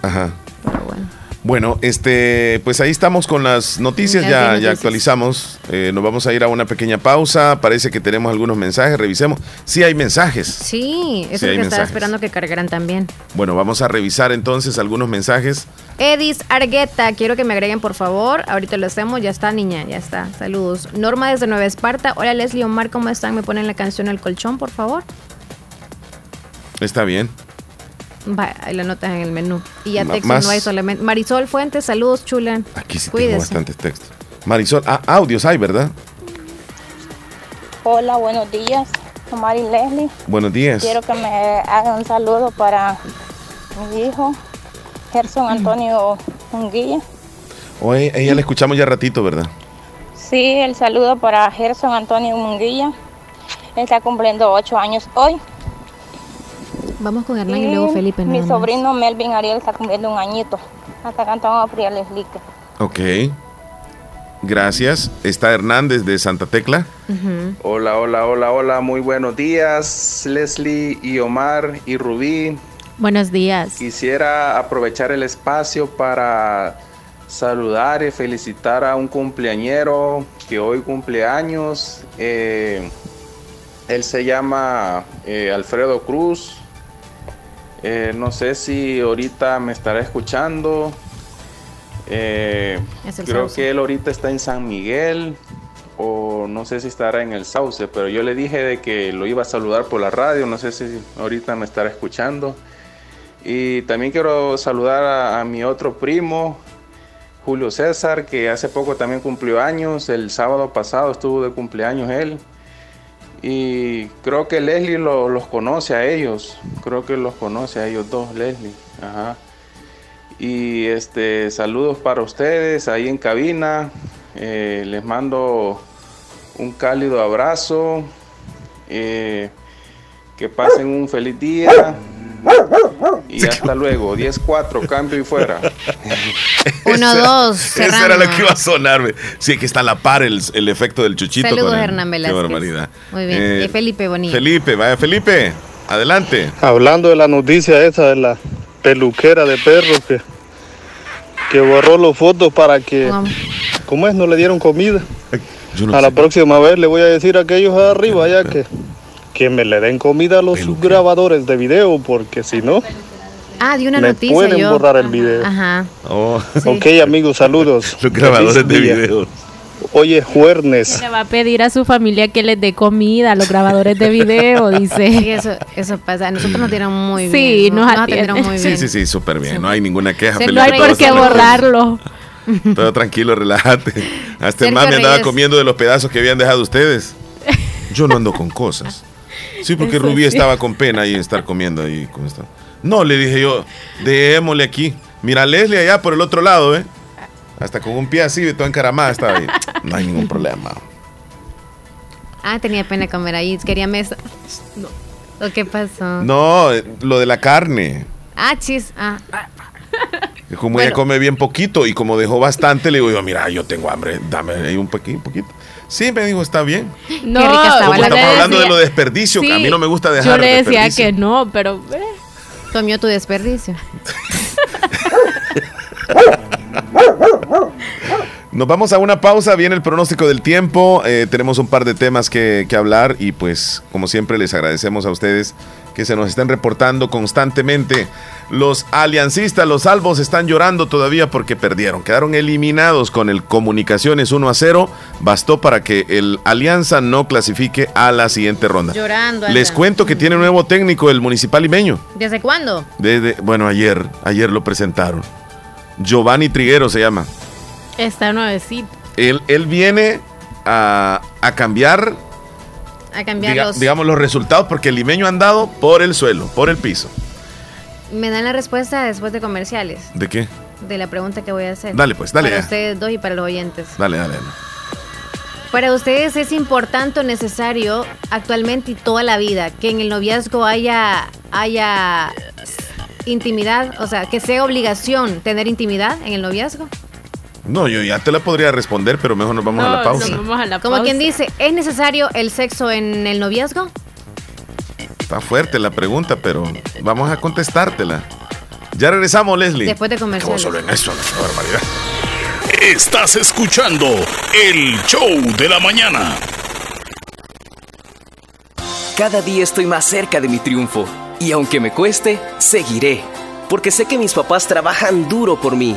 Ajá. Pero bueno. Bueno, este, pues ahí estamos con las noticias, ya, noticias. ya actualizamos. Eh, nos vamos a ir a una pequeña pausa. Parece que tenemos algunos mensajes, revisemos. Sí hay mensajes. Sí, eso es lo que estaba esperando que cargaran también. Bueno, vamos a revisar entonces algunos mensajes. Edis Argueta, quiero que me agreguen por favor. Ahorita lo hacemos, ya está, niña, ya está. Saludos. Norma desde Nueva Esparta. Hola Leslie Omar, ¿cómo están? Me ponen la canción El Colchón, por favor. Está bien. Va, ahí la notas en el menú. Y ya Ma- texto más- no hay solamente. Marisol Fuentes, saludos, chula. Aquí sí tengo Cuídese. bastantes textos. Marisol, ah, audios hay, ¿verdad? Hola, buenos días, Omar y Leslie. Buenos días. Quiero que me hagan un saludo para mi hijo, Gerson Antonio Munguía. Hoy ella la escuchamos ya ratito, ¿verdad? Sí, el saludo para Gerson Antonio Munguía. Él está cumpliendo ocho años hoy. Vamos con Hernán y, luego Felipe. Mi más. sobrino Melvin Ariel está cumpliendo un añito. Hasta cantamos a Frieles Lique. Ok. Gracias. Está Hernández de Santa Tecla. Hola, hola, hola, hola, muy buenos días, Leslie y Omar y Rubí. Buenos días. Quisiera aprovechar el espacio para saludar y felicitar a un cumpleañero que hoy cumple años. Eh, él se llama eh, Alfredo Cruz. Eh, no sé si ahorita me estará escuchando. Eh, Es creo Sauce. que él ahorita está en San Miguel o no sé si estará en el Sauce, pero yo le dije de que lo iba a saludar por la radio, no sé si ahorita me estará escuchando. Y también quiero saludar a, a mi otro primo, Julio César, que hace poco también cumplió años, el sábado pasado estuvo de cumpleaños él. Y creo que Leslie lo- los conoce a ellos, creo que los conoce a ellos dos, Leslie. Ajá. Y este, saludos para ustedes ahí en cabina. Eh, les mando un cálido abrazo. Eh, que pasen un feliz día. Y hasta luego. 10-4, cambio y fuera. Uno, Ese- dos, Ese era lo que iba a sonar. Sí, que está a la par el, el efecto del chuchito. Saludos, con el- Hernán Qué Velázquez. barbaridad. Muy bien. Eh, y Felipe Bonilla. Felipe, vaya Felipe. Adelante. Hablando de la noticia esa de la peluquera de perros que, que borró los fotos para que, ¿cómo es? No le dieron comida. a la próxima vez le voy a decir a aquellos arriba ya que, que me le den comida a los grabadores de video porque si no Ah, di una me noticia pueden yo. borrar el video. Ajá. Oh. Ok amigos, saludos. Los grabadores de video. Oye, Juernes. Le va a pedir a su familia que les dé comida a los grabadores de video, Sí, dice. eso, eso pasa. Nosotros nos dieron muy Sí, bien. nos atendieron muy Sí, bien. sí, sí, súper bien. No hay ninguna queja. Sí, No hay por qué bien. borrarlo. Todo tranquilo, relájate. Hasta el Sergio mami andaba comiendo de los pedazos que habían dejado ustedes. Yo no ando con cosas. Sí, porque Rubí sí. estaba con pena ahí en estar comiendo ahí. ¿cómo está? No, le dije yo, démosle aquí. Mira, Leslie allá por el otro lado, ¿eh? Hasta con un pie así, de toda encaramada estaba ahí. No hay ningún problema. Ah, tenía pena comer ahí. Quería mesa. ¿O qué pasó? No, lo de la carne. Ah, chis. Ah. Como ella come bien poquito y como dejó bastante, le digo yo, mira, yo tengo hambre, dame ahí un poquito, poquito. Sí, me dijo, está bien. No, Qué rica estaba Como la estamos hablando de lo de desperdicio, que a mí no me gusta dejar Yo le decía desperdicio. que no, pero. eh. Comió tu desperdicio. Nos vamos a una pausa, viene el pronóstico del tiempo, eh, tenemos un par de temas que, que hablar y pues como siempre les agradecemos a ustedes que se nos estén reportando constantemente. Los aliancistas, los salvos están llorando todavía porque perdieron, quedaron eliminados con el Comunicaciones 1 a 0, bastó para que el Alianza no clasifique a la siguiente ronda. Llorando. Les cuento que tiene nuevo técnico el municipal limeño. ¿Desde cuándo? Desde, bueno, ayer, ayer lo presentaron. Giovanni Triguero se llama. Está nuevecito. Él, él viene a, a cambiar, A cambiar diga- los. digamos, los resultados porque el limeño ha andado por el suelo, por el piso. Me dan la respuesta después de comerciales. ¿De qué? De la pregunta que voy a hacer. Dale, pues, dale Para ya. ustedes dos y para los oyentes. Dale, dale. dale. Para ustedes es importante o necesario actualmente y toda la vida que en el noviazgo haya, haya intimidad, o sea, que sea obligación tener intimidad en el noviazgo. No, yo ya te la podría responder, pero mejor nos vamos a la pausa. Como quien dice, ¿es necesario el sexo en el noviazgo? Está fuerte la pregunta, pero vamos a contestártela. Ya regresamos, Leslie. Después de comerciales. solo en eso, barbaridad. Estás escuchando el show de la mañana. Cada día estoy más cerca de mi triunfo y aunque me cueste, seguiré, porque sé que mis papás trabajan duro por mí.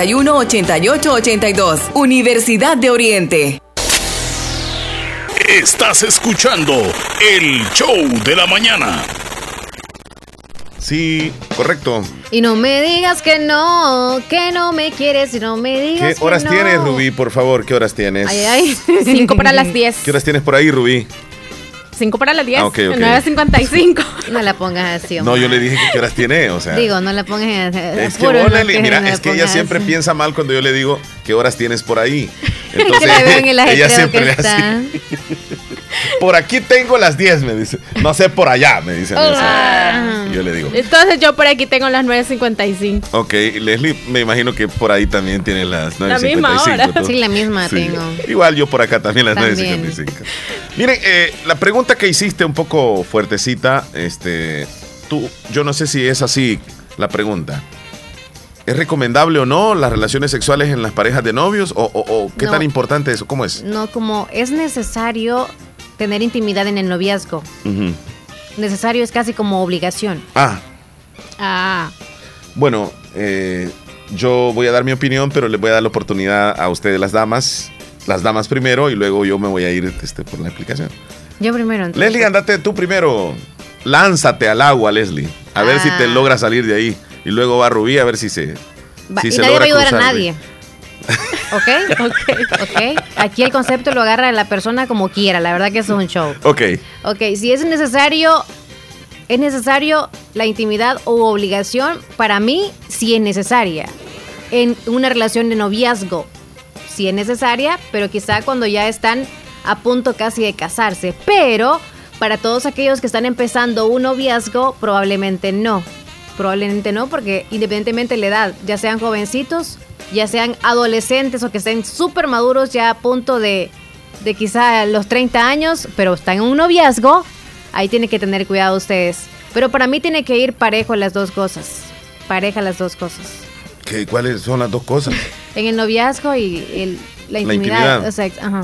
8882 Universidad de Oriente. Estás escuchando el show de la mañana. Sí, correcto. Y no me digas que no, que no me quieres y no me digas ¿Qué horas que tienes, no. Rubí? Por favor, ¿qué horas tienes? Ay, ay. Cinco para las 10. ¿Qué horas tienes por ahí, Rubí? 5 para las 10. Ah, ok, ok. 9.55. No la pongas así, No, Omar. yo le dije que qué horas tiene, o sea. Digo, no la pongas así. es que vos, no que mira, no es que ella siempre así. piensa mal cuando yo le digo qué horas tienes por ahí. Que la veo en el ella siempre le hace. Por aquí tengo las 10, me dice. No sé por allá, me dice. a mí, o sea, Yo le digo. Entonces yo por aquí tengo las 9.55. Ok, Leslie, me imagino que por ahí también tiene las 9.55. La misma hora. ¿tú? Sí, la misma tengo. Igual yo por acá también las También. 9.55. Miren, eh, la pregunta que hiciste un poco fuertecita, este, tú, yo no sé si es así la pregunta. ¿Es recomendable o no las relaciones sexuales en las parejas de novios? ¿O, o- o qué No. tan importante es eso? ¿Cómo es? No, como es necesario tener intimidad en el noviazgo. Necesario es casi como obligación. Ah, Ah. bueno, eh, yo voy a dar mi opinión, pero les voy a dar la oportunidad a ustedes, las damas, las damas primero, y luego yo me voy a ir este, por la explicación. Yo primero. Entonces. Leslie, andate tú primero. Lánzate al agua, Leslie. A ver si te ah. logra salir de ahí. Y luego va Rubí a ver si se. y nadie va a ayudar a nadie. ¿Ok? Ok, ok. Aquí el concepto lo agarra la persona como quiera. La verdad que eso es un show. Ok. Ok, si es necesario, es necesario la intimidad o obligación, para mí sí es necesaria. En una relación de noviazgo, sí es necesaria, pero quizá cuando ya están a punto casi de casarse. Pero para todos aquellos que están empezando un noviazgo, probablemente no. Probablemente no, porque independientemente de la edad, ya sean jovencitos, ya sean adolescentes o que estén súper maduros ya a punto de, de quizá los 30 años, pero están en un noviazgo, ahí tienen que tener cuidado ustedes. Pero para mí tiene que ir parejo las dos cosas. Pareja las dos cosas. ¿Qué, ¿Cuáles son las dos cosas? en el noviazgo y el, la intimidad. ajá.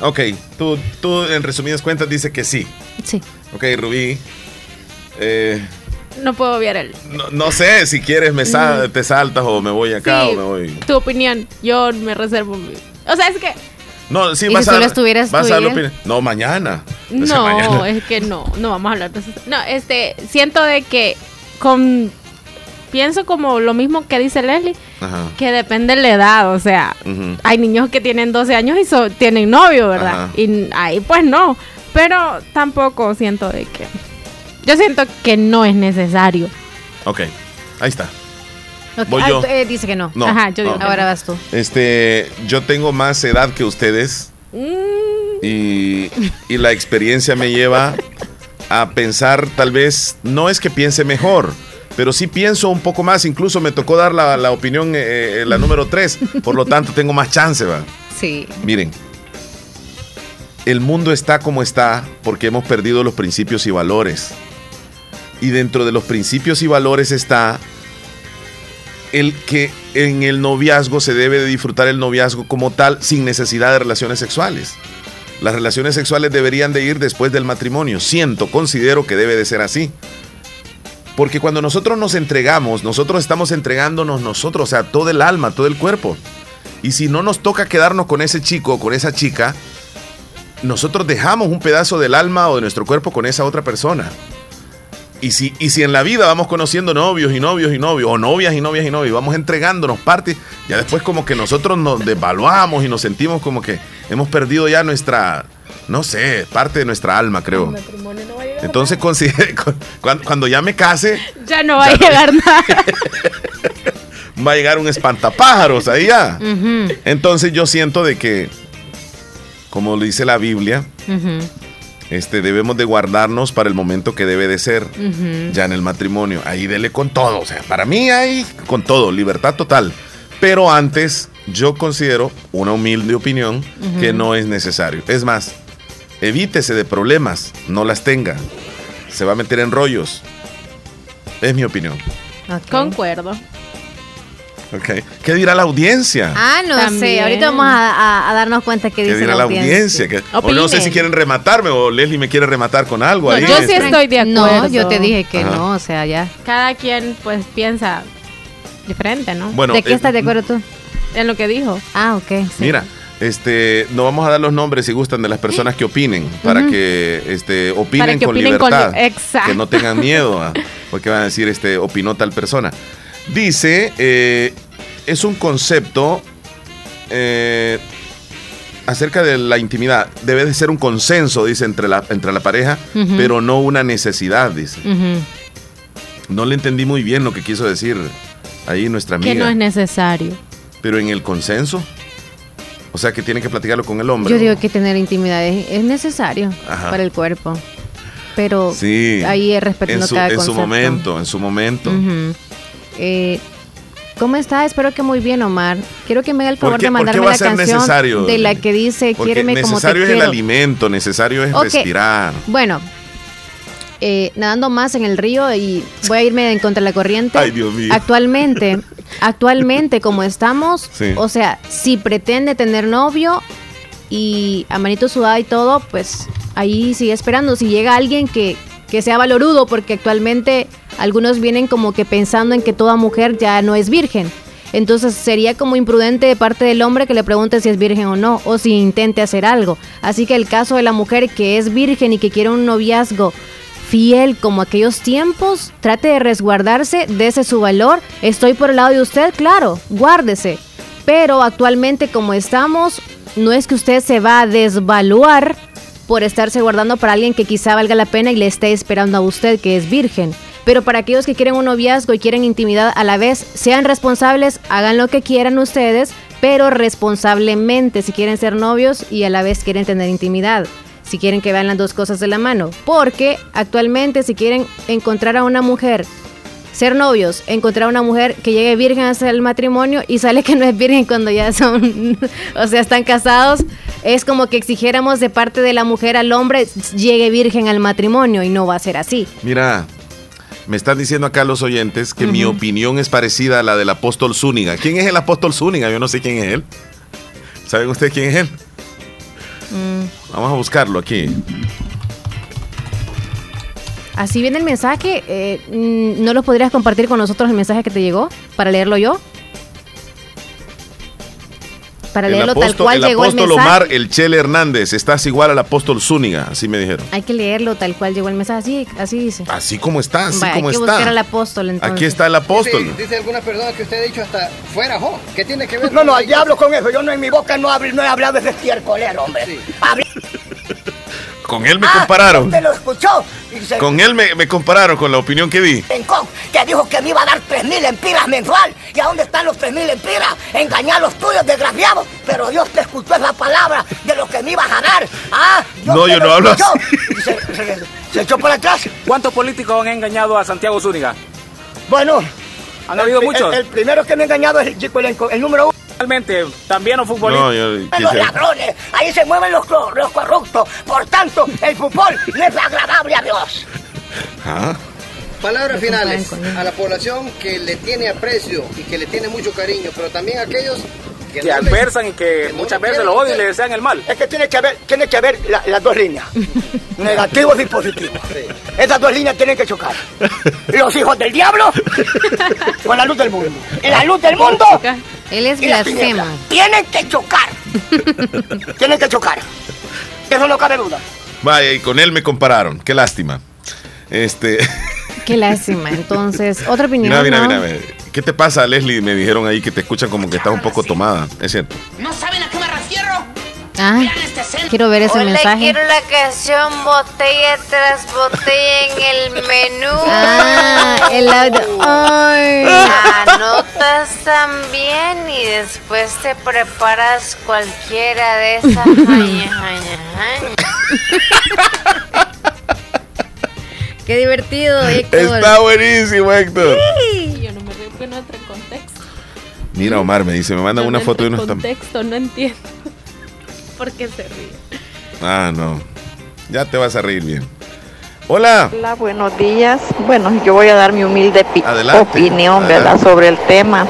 Ok, tú, tú en resumidas cuentas dices que sí. Sí. Ok, Rubí. Eh, no puedo obviar el. No, sé, si quieres me mm. te saltas o me voy acá o me voy. Tu opinión, yo me reservo. O sea, es que. No, sí, ¿Y vas si a, estuvieras vas a No, mañana. No, es que no, no vamos a hablar de eso. No, este, siento de que con pienso como lo mismo que dice Leslie, que depende de la edad, o sea, hay niños que tienen 12 años y tienen novio, ¿verdad? Y ahí pues no, pero tampoco siento de que... Yo siento que no es necesario. Ok, ahí está. Voy yo. Eh, dice que no. Ajá, yo digo, ahora vas tú. Este, yo tengo más edad que ustedes. Mm. Y, y la experiencia me lleva a pensar, tal vez, no es que piense mejor, pero sí pienso un poco más. Incluso me tocó dar la, opinión, eh, eh, la número 3, por lo tanto tengo más chance, ¿va? Sí. Miren, el mundo está como está porque hemos perdido los principios y valores. Y dentro de los principios y valores está el que en el noviazgo se debe de disfrutar el noviazgo como tal sin necesidad de relaciones sexuales. Las relaciones sexuales deberían de ir después del matrimonio. Siento, considero que debe de ser así. Porque cuando nosotros nos entregamos, nosotros estamos entregándonos nosotros, o sea, todo el alma, todo el cuerpo. Y si no nos toca quedarnos con ese chico o con esa chica, nosotros dejamos un pedazo del alma o de nuestro cuerpo con esa otra persona. Y si, y si en la vida vamos conociendo novios y novios y novios, o novias y novias y novios, vamos entregándonos partes, ya después como que nosotros nos devaluamos y nos sentimos como que hemos perdido ya nuestra, no sé, parte de nuestra alma, creo. Entonces, cuando, ya me case. Ya no va a llegar nada. va a llegar un espantapájaros ahí ya. Entonces, yo siento de que, como lo dice la Biblia, este, debemos de guardarnos para el momento que debe de ser, ya en el matrimonio. Ahí dele con todo. O sea, para mí ahí con todo, libertad total. Pero antes, yo considero, una humilde opinión, que no es necesario. Es más, Evítese de problemas, no las tenga. Se va a meter en rollos. Es mi opinión. Concuerdo. Okay. ¿Qué dirá la audiencia? Ah, no sé. Ahorita vamos a, darnos cuenta qué, dice dirá la audiencia. o no sé si quieren rematarme o Leslie me quiere rematar con algo ahí. Yo sí este. estoy de acuerdo. No, yo te dije que no, o sea, ya. Cada quien pues piensa diferente, ¿no? Bueno, ¿De qué estás de eh, acuerdo tú? En lo que dijo. Ah, ok. Mira, este, no vamos a dar los nombres si gustan de las personas que opinen, para que este, opinen, con libertad, que no tengan miedo, a, porque van a decir, este, opinó tal persona. Dice, eh, es un concepto eh, acerca de la intimidad. Debe de ser un consenso, dice, entre la, entre la pareja, pero no una necesidad, dice. No le entendí muy bien lo que quiso decir ahí nuestra amiga. Que no es necesario. Pero en el consenso. O sea que tiene que platicarlo con el hombre. Yo digo que tener intimidad es, necesario para el cuerpo. Pero ahí es respetando en su, cada En su momento, en su momento. Eh, ¿Cómo está? Espero que muy bien, Omar. Quiero que me haga el favor de mandarme la canción necesario? de la que dice Quiéreme como te Necesario es el alimento, necesario es respirar. Bueno, eh, nadando más en el río y voy a irme en contra de la corriente. Ay, Dios mío. Actualmente, actualmente como estamos, o sea, si pretende tener novio y a manito sudada y todo, pues ahí sigue esperando. Si llega alguien que, que sea valorudo, porque actualmente algunos vienen como que pensando en que toda mujer ya no es virgen. Entonces sería como imprudente de parte del hombre que le pregunte si es virgen o no, o si intente hacer algo. Así que el caso de la mujer que es virgen y que quiere un noviazgo fiel como aquellos tiempos, trate de resguardarse, dese su valor. Estoy por el lado de usted, claro, guárdese. Pero actualmente como estamos, no es que usted se va a desvaluar por estarse guardando para alguien que quizá valga la pena y le esté esperando a usted que es virgen. Pero para aquellos que quieren un noviazgo y quieren intimidad a la vez, sean responsables, hagan lo que quieran ustedes, pero responsablemente si quieren ser novios y a la vez quieren tener intimidad. Si quieren que vean las dos cosas de la mano. Porque actualmente si quieren encontrar a una mujer ser novios, encontrar a una mujer que llegue virgen hacia el matrimonio y sale que no es virgen cuando ya son, o sea, están casados, es como que exigiéramos de parte de la mujer al hombre llegue virgen al matrimonio y no va a ser así. Mira, me están diciendo acá los oyentes que mi opinión es parecida a la del apóstol Zúñiga. ¿Quién es el apóstol Zúñiga? Yo no sé quién es él. ¿Saben ustedes quién es él? Mm. Vamos a buscarlo aquí. Así viene el mensaje. Eh, mm, ¿No lo podrías compartir con nosotros el mensaje que te llegó para leerlo yo? Para leerlo tal cual el llegó el mensaje. Omar, el Chele Hernández, estás igual al apóstol Zúñiga, así me dijeron. Hay que leerlo tal cual llegó el mensaje, así, así dice. Así como está, así como hay que está. buscar al apóstol entonces. Aquí está el apóstol. Dice, alguna persona que usted ha dicho hasta fuera, jo. ¿Qué tiene que ver? No, no, ya hablo con eso. Yo no en mi boca no, hablo, no he hablado de estiércol, hombre. Sí. Con él me ah, compararon. Usted lo escuchó. Con él me, compararon con la opinión que di. que dijo que me iba a dar 3.000 empiras mensual. ¿Y a dónde están los 3.000 empiras? Engañar los tuyos, desgraciados. Pero Dios te escuchó esa palabra de lo que me ibas a dar. ¿Ah? no, yo no hablo así. Se, echó para atrás. ¿Cuántos políticos han engañado a Santiago Zúñiga? Bueno. ¿Han habido muchos? El, primero que me ha engañado es el, el número uno. Realmente, también los futbolistas. No, los ladrones, ahí se mueven los, los corruptos. Por tanto, el fútbol no es agradable a Dios. ¿Ah? Palabras finales a la población que le tiene aprecio y que le tiene mucho cariño, pero también a aquellos que, que adversan y que, muchas veces lo odian y le desean el mal. Es que tiene que haber, tiene que haber las dos líneas, negativos y positivos. Esas dos líneas tienen que chocar. Los hijos del diablo con la luz del mundo. En la luz del mundo él es blasfemo. Tienen que chocar. Tienen que chocar. Eso no cabe duda. Vaya, y con él me compararon. Qué lástima. Este. Qué lástima. Entonces, otra opinión. Mira, mira, mira. ¿Qué te pasa, Leslie? Me dijeron ahí que te escuchan como que estás un poco tomada. Es cierto. ¿No saben a qué me refiero? Ah, quiero ver ese mensaje. quiero la canción botella tras botella en el menú. Ah, el audio. Ay. Anotas también y después te preparas cualquiera de esas. Qué divertido, Héctor. Está buenísimo, Héctor. Sí. Que no entra en contexto. Mira, Omar me dice, me manda una foto de unos contexto, no entiendo. ¿Por qué se ríe? Ah, no. Ya te vas a reír bien. Hola. Hola, buenos días. Bueno, yo voy a dar mi humilde opinión, ¿verdad? Sobre el tema.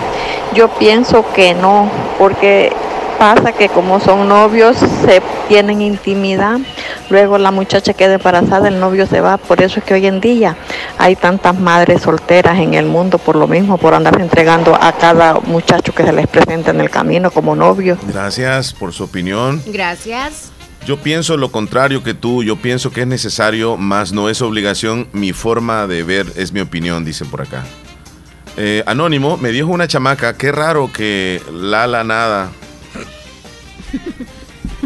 Yo pienso que no, porque pasa que como son novios, se tienen intimidad, luego la muchacha queda embarazada, el novio se va, por eso es que hoy en día hay tantas madres solteras en el mundo por lo mismo, por andar entregando a cada muchacho que se les presenta en el camino como novio. Gracias por su opinión. Gracias. Yo pienso lo contrario que tú, yo pienso que es necesario, más no es obligación, mi forma de ver es mi opinión, dice por acá. Eh, anónimo, me dijo una chamaca, qué raro que Lala Nada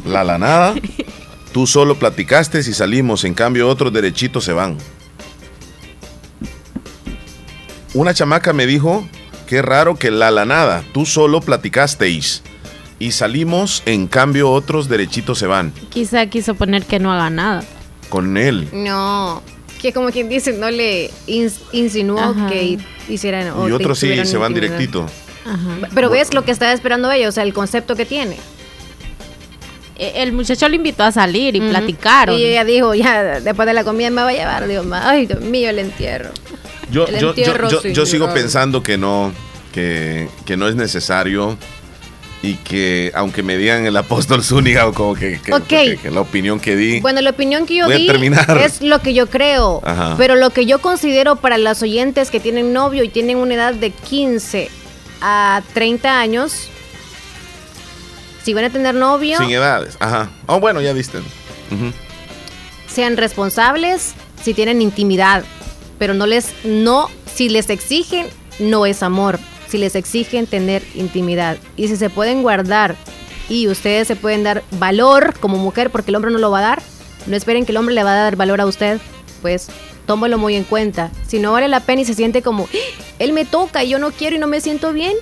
la lanada. Tú solo platicaste y salimos, en cambio otros derechitos se van. Una chamaca me dijo, qué raro que la lanada, tú solo platicasteis y salimos, en cambio otros derechitos se van. Quizá quiso poner que no haga nada. Con él. No, que como quien dice, no le insinuó que hicieran... Y otros sí, se van directito. Pero ves lo que está esperando ella, o sea, el concepto que tiene. E, el muchacho lo invitó a salir y platicaron. Y ella dijo, ya, después de la comida me va a llevar. Dios ay, Dios mío, el entierro. Yo, yo, yo, sigo pensando que no, que, que, no es necesario y que aunque me digan el apóstol Zúñiga o como que, que, la opinión que di. Bueno, la opinión que yo di es lo que yo creo, pero lo que yo considero para las oyentes que tienen novio y tienen una edad de 15 a 30 años, si van a tener novio... Sin edades, ajá. Oh, bueno, ya viste. Sean responsables si tienen intimidad, pero no les, no, si les exigen, no es amor. Si les exigen tener intimidad. Y si se pueden guardar y ustedes se pueden dar valor como mujer, porque el hombre no lo va a dar, no esperen que el hombre le va a dar valor a usted, pues tómalo muy en cuenta. Si no vale la pena y se siente como, ¡Ah! él me toca y yo no quiero y no me siento bien,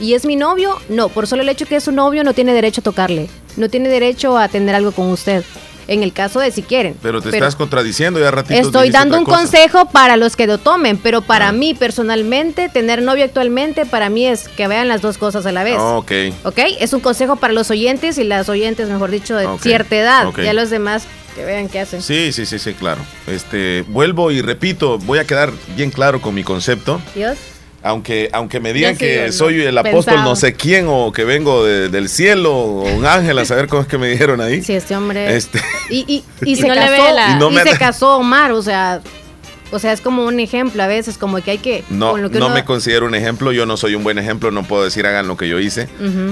y es mi novio, no, por solo el hecho que es su novio no tiene derecho a tocarle, no tiene derecho a tener algo con usted. En el caso de si quieren. Pero te estás contradiciendo ya ratito. Estoy dando un consejo para los que lo tomen, pero para ah. mí personalmente, tener novio actualmente, para mí es que vean las dos cosas a la vez. Oh, ok. Ok, es un consejo para los oyentes y las oyentes, mejor dicho, de cierta edad. Ya los demás que vean qué hacen. Sí, sí, sí, sí, claro. Este, vuelvo y repito, voy a quedar bien claro con mi concepto. Dios. Aunque, aunque me digan que soy el apóstol no sé quién o que vengo del cielo o un ángel a saber cómo es que me dijeron ahí. Sí, este hombre. Este. Y, y, se, casó, y, se casó Omar, o sea, o sea, es como un ejemplo a veces, como que hay que... No, no me considero un ejemplo, yo no soy un buen ejemplo, no puedo decir hagan lo que yo hice,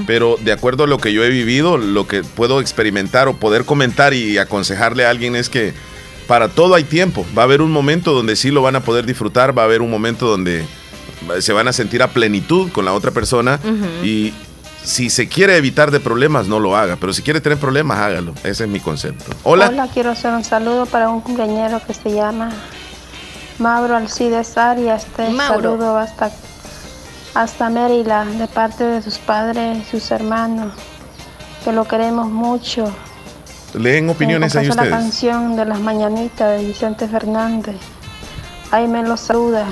pero de acuerdo a lo que yo he vivido, lo que puedo experimentar o poder comentar y aconsejarle a alguien es que para todo hay tiempo, va a haber un momento donde sí lo van a poder disfrutar, va a haber un momento donde se van a sentir a plenitud con la otra persona y si se quiere evitar de problemas, no lo haga, pero si quiere tener problemas, hágalo. Ese es mi concepto. Hola. Hola, quiero hacer un saludo para un compañero que se llama Mauro Alcides Arias. Este saludo hasta, hasta Maryland de parte de sus padres y sus hermanos, que lo queremos mucho. ¿Leen opiniones ahí ustedes? la canción de las mañanitas de Vicente Fernández. Ahí me lo saluda.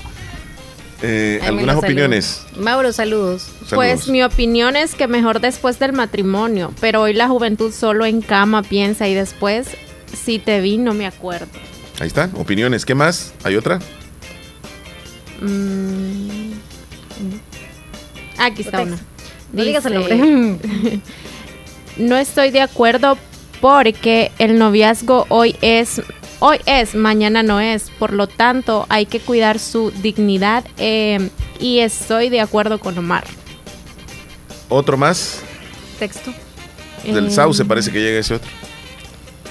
Eh, ¿Algunas opiniones? Mauro, saludos. Pues mi opinión es que mejor después del matrimonio, pero hoy la juventud solo en cama piensa y después, si te vi, no me acuerdo. Ahí está, opiniones. ¿Qué más? ¿Hay otra? Mm. Aquí está una. No digas el nombre. no estoy de acuerdo porque el noviazgo hoy es hoy es, mañana no es. Por lo tanto, hay que cuidar su dignidad eh, y estoy de acuerdo con Omar. ¿Otro más? Texto. Del Sauce parece que llega ese otro.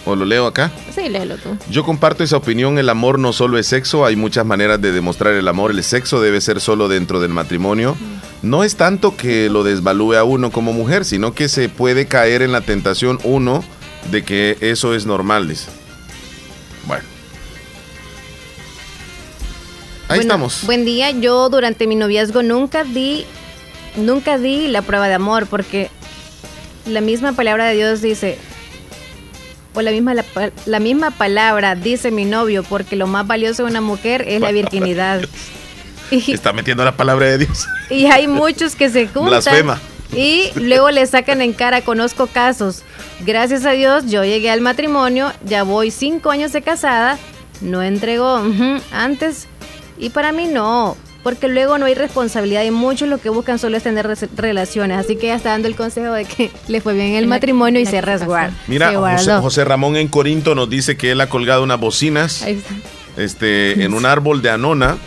¿O lo leo acá? Sí, léelo tú. Yo comparto esa opinión, el amor no solo es sexo, hay muchas maneras de demostrar el amor, el sexo debe ser solo dentro del matrimonio. No es tanto que lo desvalúe a uno como mujer, sino que se puede caer en la tentación uno de que eso es normal. Ahí estamos. Buen día. Yo durante mi noviazgo nunca di, nunca di la prueba de amor porque la misma palabra de Dios dice, o la misma, la, misma palabra dice mi novio, porque lo más valioso de una mujer es la virginidad. Está metiendo la palabra de Dios. Y hay muchos que se juntan. Blasfema. Y luego le sacan en cara, conozco casos. Gracias a Dios, yo llegué al matrimonio, ya voy cinco años de casada, no entregó antes. Y para mí no, porque luego no hay responsabilidad y muchos lo que buscan solo es tener relaciones. Así que ya está dando el consejo de que le fue bien el matrimonio y se resguarda. Mira, José, Ramón en Corinto nos dice que él ha colgado unas bocinas este, en un árbol de Anona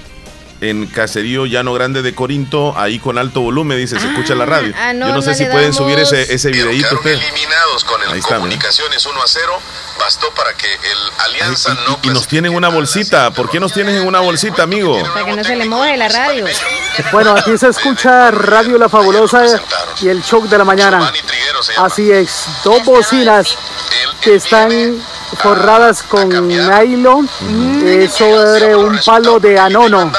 en Caserío Llano Grande de Corinto, ahí con alto volumen, dice, se escucha la ah, radio. Ah, Yo no, sé si pueden subir ese, ese videíto ustedes. eliminados con el ahí está, Comunicaciones 1 a 0, bastó para que el Alianza no Y, nos tienen una bolsita, ¿por qué nos tienen en una bolsita, amigo? Para que no se le mueve la radio. Bueno, aquí se escucha Radio La Fabulosa y el shock de la mañana. Así es, dos bocinas que están forradas con nylon eh, sobre un palo de anono.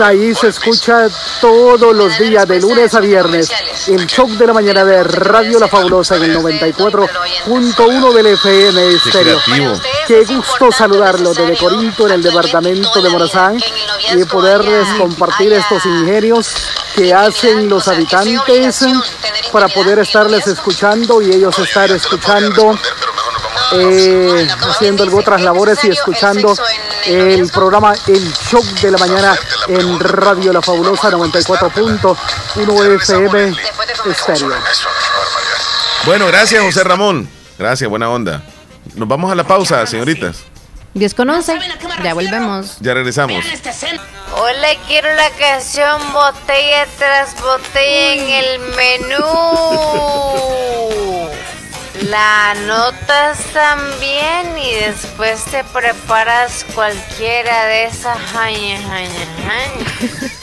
Ahí se escucha todos los días, de lunes a viernes, el shock de la mañana de Radio La Fabulosa en el 94.1 del FM Estéreo. Qué gusto saludarlo desde Corinto, en el departamento de Morazán, y poderles compartir estos ingenios que hacen los habitantes para poder estarles escuchando y ellos estar escuchando eh, haciendo otras labores y escuchando el programa El Shock de la Mañana en Radio La Fabulosa 94.1 FM Estéreo. Bueno, gracias José Ramón. Gracias, buena onda. Nos vamos a la pausa, señoritas. 10 con 11. Ya volvemos. Ya regresamos. Hola, quiero la canción botella tras botella en el menú. La anotas también y después te preparas cualquiera de esas jañas, jañas, jañas.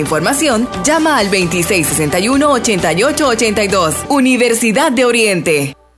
llama al 2661-8882. Universidad de Oriente.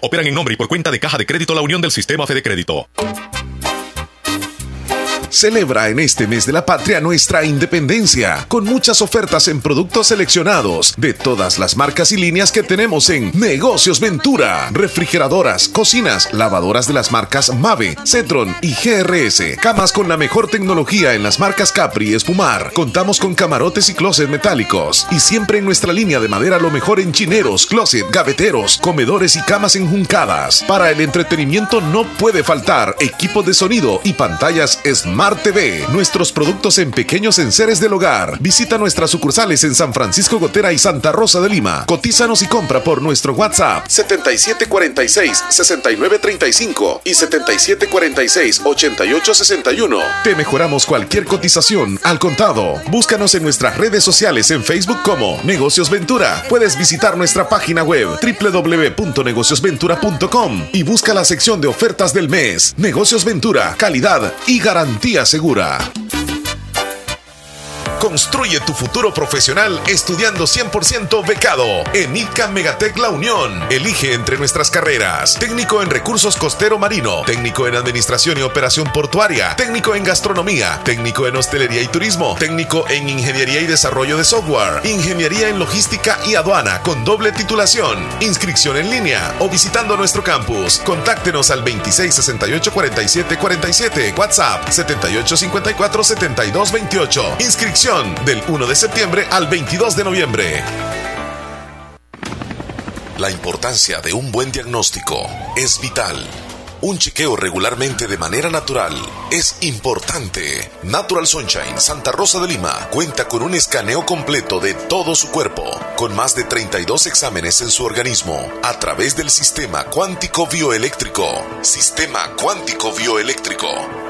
operan en nombre y por cuenta de Caja de Crédito La Unión del Sistema Fede Crédito. Celebra en este mes de la patria nuestra independencia con muchas ofertas en productos seleccionados de todas las marcas y líneas que tenemos en Negocios Ventura. Refrigeradoras, cocinas, lavadoras de las marcas Mave, Cetron y GRS. Camas con la mejor tecnología en las marcas Capri y Espumar. Contamos con camarotes y closets metálicos. Y siempre en nuestra línea de madera lo mejor en chineros, closet, gaveteros, comedores y camas enjuncadas. Para el entretenimiento no puede faltar equipo de sonido y pantallas Smart Smart TV, nuestros productos en pequeños enseres del hogar. Visita nuestras sucursales en San Francisco Gotera y Santa Rosa de Lima. Cotízanos y compra por nuestro WhatsApp 7746-6935 y 7746-8861. Te mejoramos cualquier cotización al contado. Búscanos en nuestras redes sociales en Facebook como Negocios Ventura. Puedes visitar nuestra página web www.negociosventura.com y busca la sección de ofertas del mes. Negocios Ventura, calidad y garantía segura. Construye tu futuro profesional estudiando 100% becado en ICA Megatec La Unión. Elige entre nuestras carreras: técnico en recursos costero marino, técnico en administración y operación portuaria, técnico en gastronomía, técnico en hostelería y turismo, técnico en ingeniería y desarrollo de software, ingeniería en logística y aduana con doble titulación, inscripción en línea o visitando nuestro campus. Contáctenos al 2668 47 47, WhatsApp 7854 7228. Inscripción del 1 de septiembre al 22 de noviembre. La importancia de un buen diagnóstico es vital. Un chequeo regularmente de manera natural es importante. Natural Sunshine Santa Rosa de Lima cuenta con un escaneo completo de todo su cuerpo, con más de 32 exámenes en su organismo, a través del sistema cuántico bioeléctrico. Sistema cuántico bioeléctrico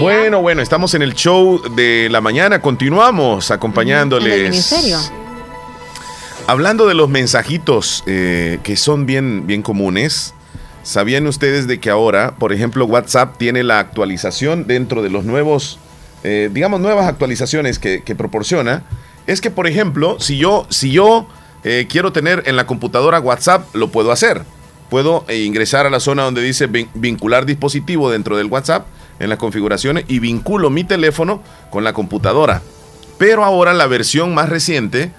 Bueno, bueno, estamos en el show de la mañana, continuamos acompañándoles. Hablando de los mensajitos eh, que son bien, bien comunes, ¿sabían ustedes de que ahora, por ejemplo, WhatsApp tiene la actualización dentro de los nuevos, eh, digamos, nuevas actualizaciones que, proporciona? Es que, por ejemplo, si yo, si yo eh, quiero tener en la computadora WhatsApp, lo puedo hacer. Puedo ingresar a la zona donde dice vincular dispositivo dentro del WhatsApp en las configuraciones y vinculo mi teléfono con la computadora. Pero ahora la versión más reciente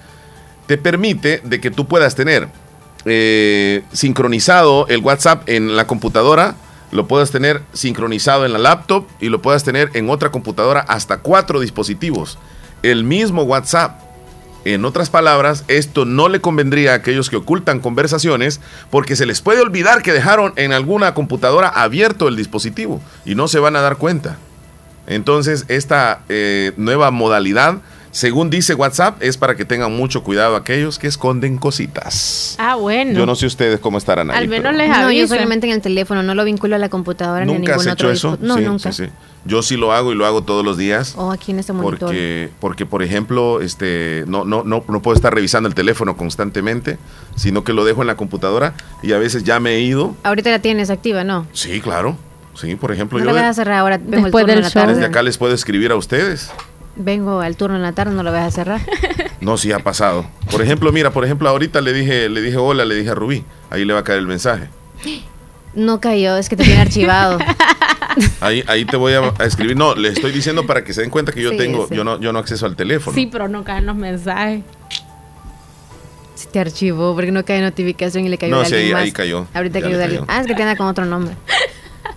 te permite de que tú puedas tener eh, sincronizado el WhatsApp en la computadora, lo puedas tener sincronizado en la laptop y lo puedas tener en otra computadora hasta cuatro dispositivos. El mismo WhatsApp. En otras palabras, esto no le convendría a aquellos que ocultan conversaciones porque se les puede olvidar que dejaron en alguna computadora abierto el dispositivo y no se van a dar cuenta. Entonces, esta eh, nueva modalidad según dice WhatsApp, es para que tengan mucho cuidado aquellos que esconden cositas. Ah, bueno. Yo no sé ustedes cómo estarán ahí. Al menos les No, yo solamente en el teléfono, no lo vinculo a la computadora ni a ningún has otro hecho eso? No, sí, nunca. Sí, sí. Yo sí lo hago y lo hago todos los días. O aquí en este monitor. Porque, porque por ejemplo, este, no, no, no, no puedo estar revisando el teléfono constantemente, sino que lo dejo en la computadora y a veces ya me he ido. Ahorita la tienes activa, ¿no? Sí, claro. Sí, por ejemplo, no yo. la vas a cerrar ahora. Después del show. Desde acá les puedo escribir a ustedes. Vengo al turno en la tarde, no lo vas a cerrar. No, sí ha pasado. Por ejemplo, mira, por ejemplo, ahorita le dije, le dije hola, le dije a Rubí. Ahí le va a caer el mensaje. No cayó, es que te tiene archivado. Ahí, ahí te voy a, escribir. No, le estoy diciendo para que se den cuenta que yo tengo, yo no, yo no acceso al teléfono. Sí, pero no caen los mensajes. Se te archivó porque no cae notificación y le cayó no, sí, más. ahí cayó. Ahorita cayó de alguien. Ah, es que tiene con otro nombre.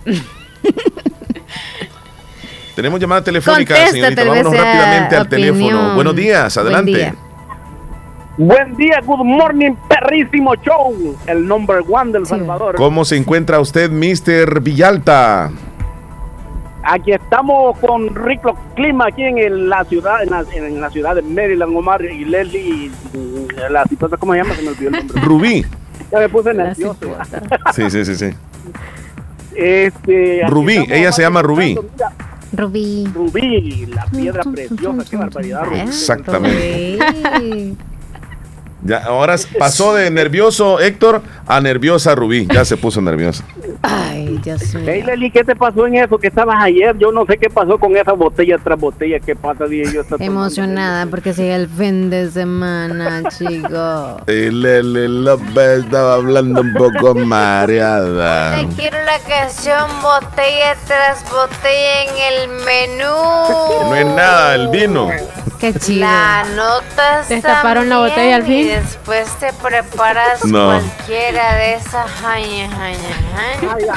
Tenemos llamada telefónica, señorita. Vámonos rápidamente al teléfono. Buenos días, adelante. Buen día. good morning, perrísimo show. El number one del Salvador. ¿Cómo se encuentra usted, Mr. Villalta? Aquí estamos con rico clima aquí en la ciudad, en la, ciudad de Maryland, Omar y Leslie, la situación, ¿cómo se llama? Se me olvidó el nombre. Rubí. Ya me puse nervioso. Sí, sí, sí, sí. Este, Rubí, ella se llama Rubí. Rubí. Rubí, la piedra preciosa, qué barbaridad. Rubí. Exactamente. Ya, ahora pasó de nervioso Héctor a nerviosa Rubí. Ya se puso nerviosa. Ay, Dios mío. Hey, Leli, ¿qué te pasó en eso? Que estabas ayer. Yo no sé qué pasó con esa botella tras botella. ¿Qué pasa? Dije yo. Emocionada porque sigue el fin de semana, chico. Y Leli López estaba hablando un poco mareada. Te quiero la canción botella tras botella en el menú. No es nada, el vino. Qué chido. La nota Destaparon la botella al fin. Y después te preparas No. cualquiera de esas jaña, jaña,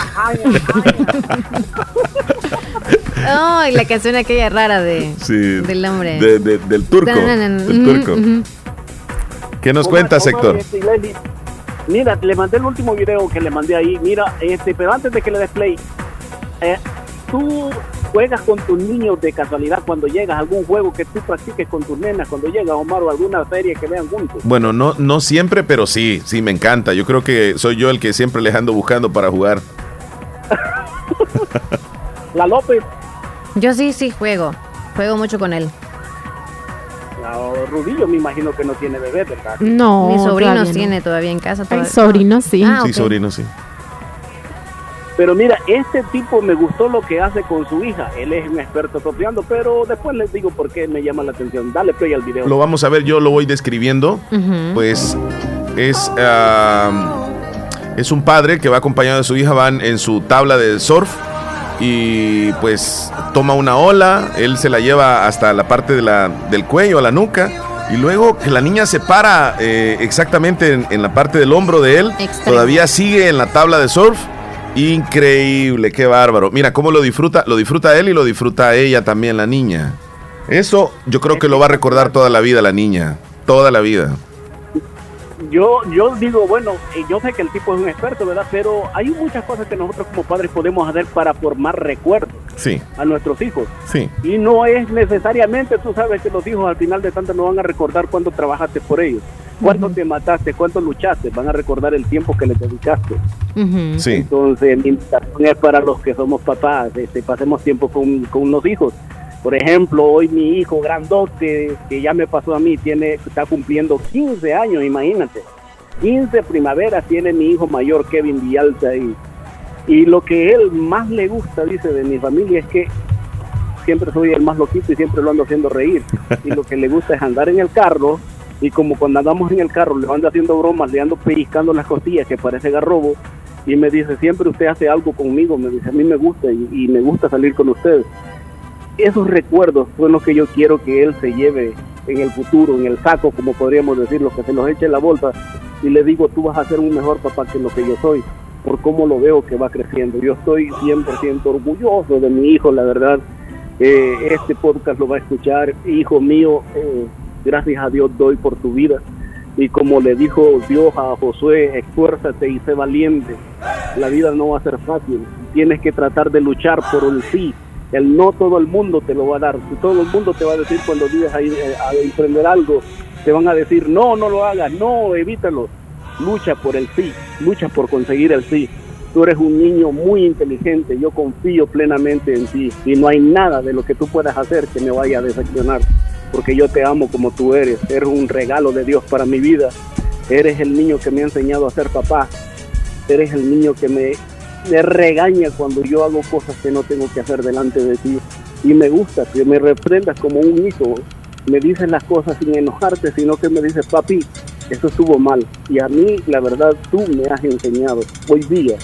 Ay, la canción aquella rara de Sí. del hombre. De- de- del turco. Del turco. ¿Qué nos cuentas, Héctor? Mira, le mandé el último video que le mandé ahí. Mira, este, pero antes de que le des play, eh, tú juegas con tus niños de casualidad cuando llegas a algún juego que tú practiques con tus nenas cuando llegas, Omar, o alguna serie que vean juntos. Bueno, no, no siempre, pero sí, sí, me encanta. Yo creo que soy yo el que siempre les ando buscando para jugar. La López, Yo sí, sí juego. Juego mucho con él. la Rudillo, me imagino que no tiene bebé, ¿verdad? No. Mis sobrinos todavía no. tiene todavía en casa. todavía- sobrinos sí. Ah, Sí, sobrino, sí. Pero mira, este tipo me gustó lo que hace con su hija. Él es un experto topeando, pero después les digo por qué me llama la atención. Dale play al video. Lo vamos a ver, yo lo voy describiendo. Pues es, es un padre que va acompañado de su hija, van en su tabla de surf y pues toma una ola, él se la lleva hasta la parte de la, del cuello, a la nuca. Y luego que la niña se para eh, exactamente en, en la parte del hombro de él, todavía sigue en la tabla de surf Increíble, qué bárbaro. Mira cómo lo disfruta, lo disfruta él y lo disfruta ella también, la niña. Eso yo creo que lo va a recordar toda la vida la niña, toda la vida yo, yo digo, bueno, eh, yo sé que el tipo es un experto, ¿verdad? Pero hay muchas cosas que nosotros como padres podemos hacer para formar recuerdos sí. a nuestros hijos. Sí. Y no es necesariamente, tú sabes que los hijos al final de tanto no van a recordar cuánto trabajaste por ellos, cuánto te mataste, cuánto luchaste, van a recordar el tiempo que les dedicaste. sí. Entonces, mi invitación es para los que somos papás, este, pasemos tiempo con, con los hijos por ejemplo, hoy mi hijo grandote, que ya me pasó a mí, tiene, está cumpliendo 15 años, imagínate. 15 primaveras tiene mi hijo mayor, Kevin Villalta. Y, y lo que él más le gusta, dice, de mi familia es que siempre soy el más loquito y siempre lo ando haciendo reír. Y lo que le gusta es andar en el carro y como cuando andamos en el carro le ando haciendo bromas, le ando pellizcando las costillas que parece garrobo y me dice, siempre usted hace algo conmigo, me dice, a mí me gusta y, me gusta salir con usted esos recuerdos son los que yo quiero que él se lleve en el futuro, en el saco, como podríamos decirlo, que se los eche en la bolsa y le digo, tú vas a ser un mejor papá que lo que yo soy, por cómo lo veo que va creciendo. Yo estoy 100% orgulloso de mi hijo, la verdad. Eh, este podcast lo va a escuchar, hijo mío, eh, gracias a Dios doy por tu vida. Y como le dijo Dios a Josué, esfuérzate y sé valiente. La vida no va a ser fácil. Tienes que tratar de luchar por el sí el no todo el mundo te lo va a dar. Todo el mundo te va a decir cuando vives a, eh, a emprender algo, te van a decir, no, no lo hagas, no, evítalo. Lucha por el sí, lucha por conseguir el sí. Tú eres un niño muy inteligente, yo confío plenamente en ti y no hay nada de lo que tú puedas hacer que me vaya a decepcionar, porque yo te amo como tú eres, eres un regalo de Dios para mi vida, eres el niño que me ha enseñado a ser papá, eres el niño que me regaña cuando yo hago cosas que no tengo que hacer delante de ti. Y me gusta que me reprendas como un hijo. Me dices las cosas sin enojarte, sino que me dices, papi, eso estuvo mal. Y a mí, la verdad, tú me has enseñado. Hoy día,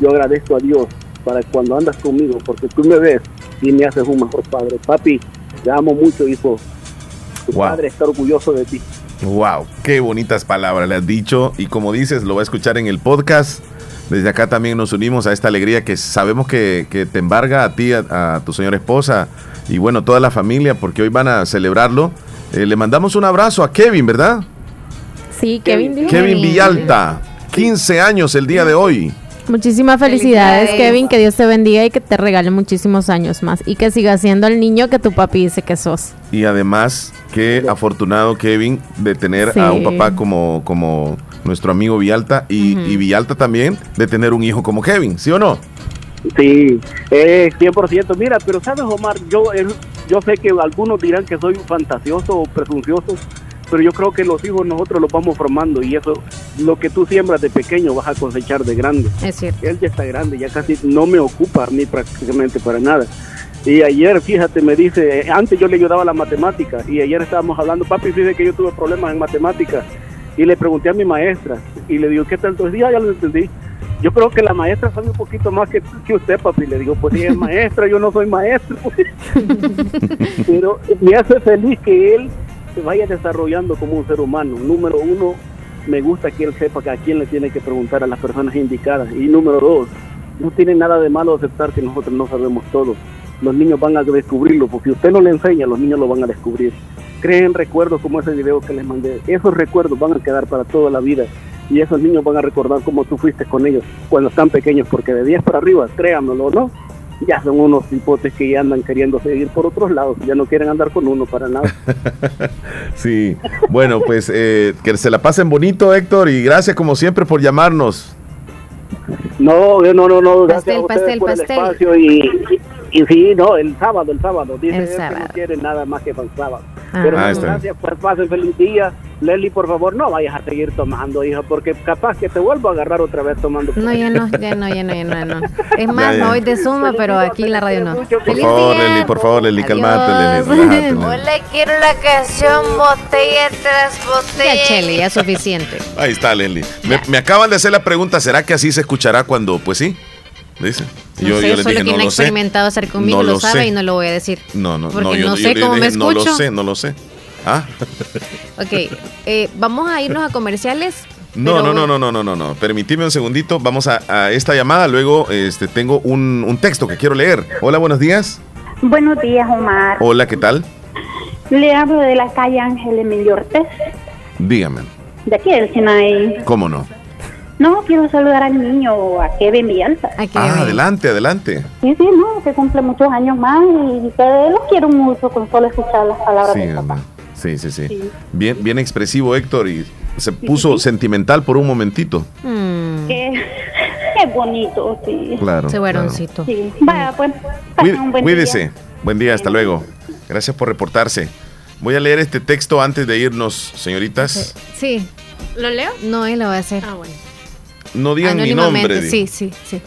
yo agradezco a Dios para cuando andas conmigo, porque tú me ves y me haces un mejor padre. Papi, te amo mucho, hijo. Tu padre está orgulloso de ti. Wow, qué bonitas palabras le has dicho. Y como dices, lo va a escuchar en el podcast desde acá también nos unimos a esta alegría que sabemos que, te embarga a ti, a, tu señora esposa y bueno, toda la familia, porque hoy van a celebrarlo. Eh, le mandamos un abrazo a Kevin, ¿verdad? Sí, Kevin. Kevin Villalta, 15 años el día de hoy. Muchísimas felicidades, Kevin, que Dios te bendiga y que te regale muchísimos años más y que siga siendo el niño que tu papi dice que sos. Y además, qué afortunado Kevin de tener a un papá como, como nuestro amigo Villalta, y, Villalta también de tener un hijo como Kevin, ¿sí o no? Sí, eh, 100%. Mira, pero sabes, Omar, yo, yo sé que algunos dirán que soy fantasioso o presuncioso, pero yo creo que los hijos nosotros los vamos formando y eso, lo que tú siembras de pequeño vas a cosechar de grande. Es cierto. Él ya está grande, ya casi no me ocupa a mí prácticamente para nada. Y ayer, fíjate, me dice, antes yo le ayudaba a la matemática y ayer estábamos hablando, papi, fíjate que yo tuve problemas en matemáticas y le pregunté a mi maestra y le digo, ¿qué tal? Entonces, ya, ya lo entendí. Yo creo que la maestra sabe un poquito más que, que usted, papi. Le digo, pues si es maestra, yo no soy maestro. Pero me hace feliz que él se vaya desarrollando como un ser humano. Número uno, me gusta que él sepa que a quién le tiene que preguntar a las personas indicadas. Y número dos, no tiene nada de malo aceptar que nosotros no sabemos todo. Los niños van a descubrirlo, porque si usted no le enseña, los niños lo van a descubrir creen recuerdos como ese video que les mandé. Esos recuerdos van a quedar para toda la vida y esos niños van a recordar cómo tú fuiste con ellos cuando están pequeños, porque de 10 para arriba, créanmelo, ¿no? Ya son unos hipotes que ya andan queriendo seguir por otros lados, ya no quieren andar con uno para nada. sí, bueno, pues eh, que se la pasen bonito, Héctor, y gracias como siempre por llamarnos. No, no, no, no, gracias pastel, a por el espacio y, y, sí, no, el sábado, el sábado, dice que no quiere nada más que para el sábado. Pero ah, gracias, pues pasen feliz día. Leli, por favor, no vayas a seguir tomando, hija, porque capaz que te vuelvo a agarrar otra vez tomando. No, ya no, ya no, ya no, ya no. Es más, no voy de suma, pero aquí en la radio no. Por favor, Leli, por favor, Leli, calmate, Leli. Hola, quiero la canción Botella tras Botella. Ya, Cheli, ya suficiente. Ahí está, Leli. Me, me acaban de hacer la pregunta, ¿será que así se escuchará cuando, pues sí? Dice. No yo, sé, yo solo quien ha experimentado hacer conmigo lo, sabe y no lo voy a decir. No, no, porque no, no sé cómo me escucho. No lo sé, no lo sé. Ah. ok, eh, vamos a irnos a comerciales. No, no, no, no, no, no, no, no. Permitime un segundito. Vamos a, esta llamada. Luego este, tengo un, un, texto que quiero leer. Hola, buenos días. Buenos días, Omar. Hola, ¿qué tal? Le hablo de la calle Ángel Emilio Ortez. Dígame. De aquí del Sinaí. ¿Cómo no? No, quiero saludar al niño, a Kevin Villalta. ah, adelante, adelante. Sí, sí, no, que cumple muchos años más y que lo quiero mucho con solo escuchar las palabras de papá. Sí, sí, sí, Bien, bien expresivo Héctor y se puso sentimental por un momentito. Mm. Qué, bonito, sí. Claro. Ese varoncito. Sí. Vaya, pues. cuídese. Buen día, hasta luego. Gracias por reportarse. Voy a leer este texto antes de irnos, señoritas. Sí. ¿Lo leo? No, él lo va a hacer. Ah, bueno. No digan mi nombre. Sí, sí, sí.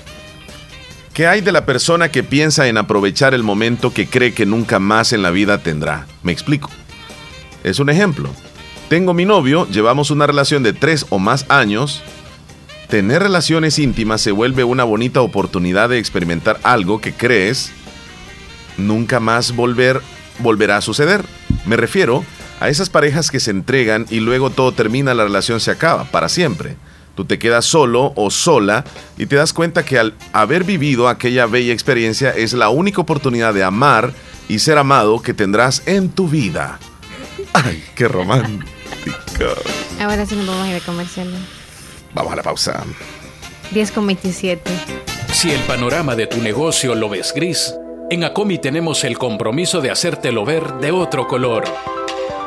¿Qué hay de la persona que piensa en aprovechar el momento que cree que nunca más en la vida tendrá? Me explico. Es un ejemplo. Tengo mi novio, llevamos una relación de tres o más años. Tener relaciones íntimas se vuelve una bonita oportunidad de experimentar algo que crees nunca más volver, volverá a suceder. Me refiero a esas parejas que se entregan y luego todo termina, la relación se acaba para siempre. Tú te quedas solo o sola y te das cuenta que al haber vivido aquella bella experiencia es la única oportunidad de amar y ser amado que tendrás en tu vida. ¡Ay, qué romántico! Ahora sí nos vamos a ir a comercial. Vamos a la pausa. 10 con 27. Si el panorama de tu negocio lo ves gris, en Acomi tenemos el compromiso de hacértelo ver de otro color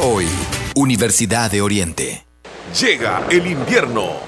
hoy. Universidad de Oriente. Llega el invierno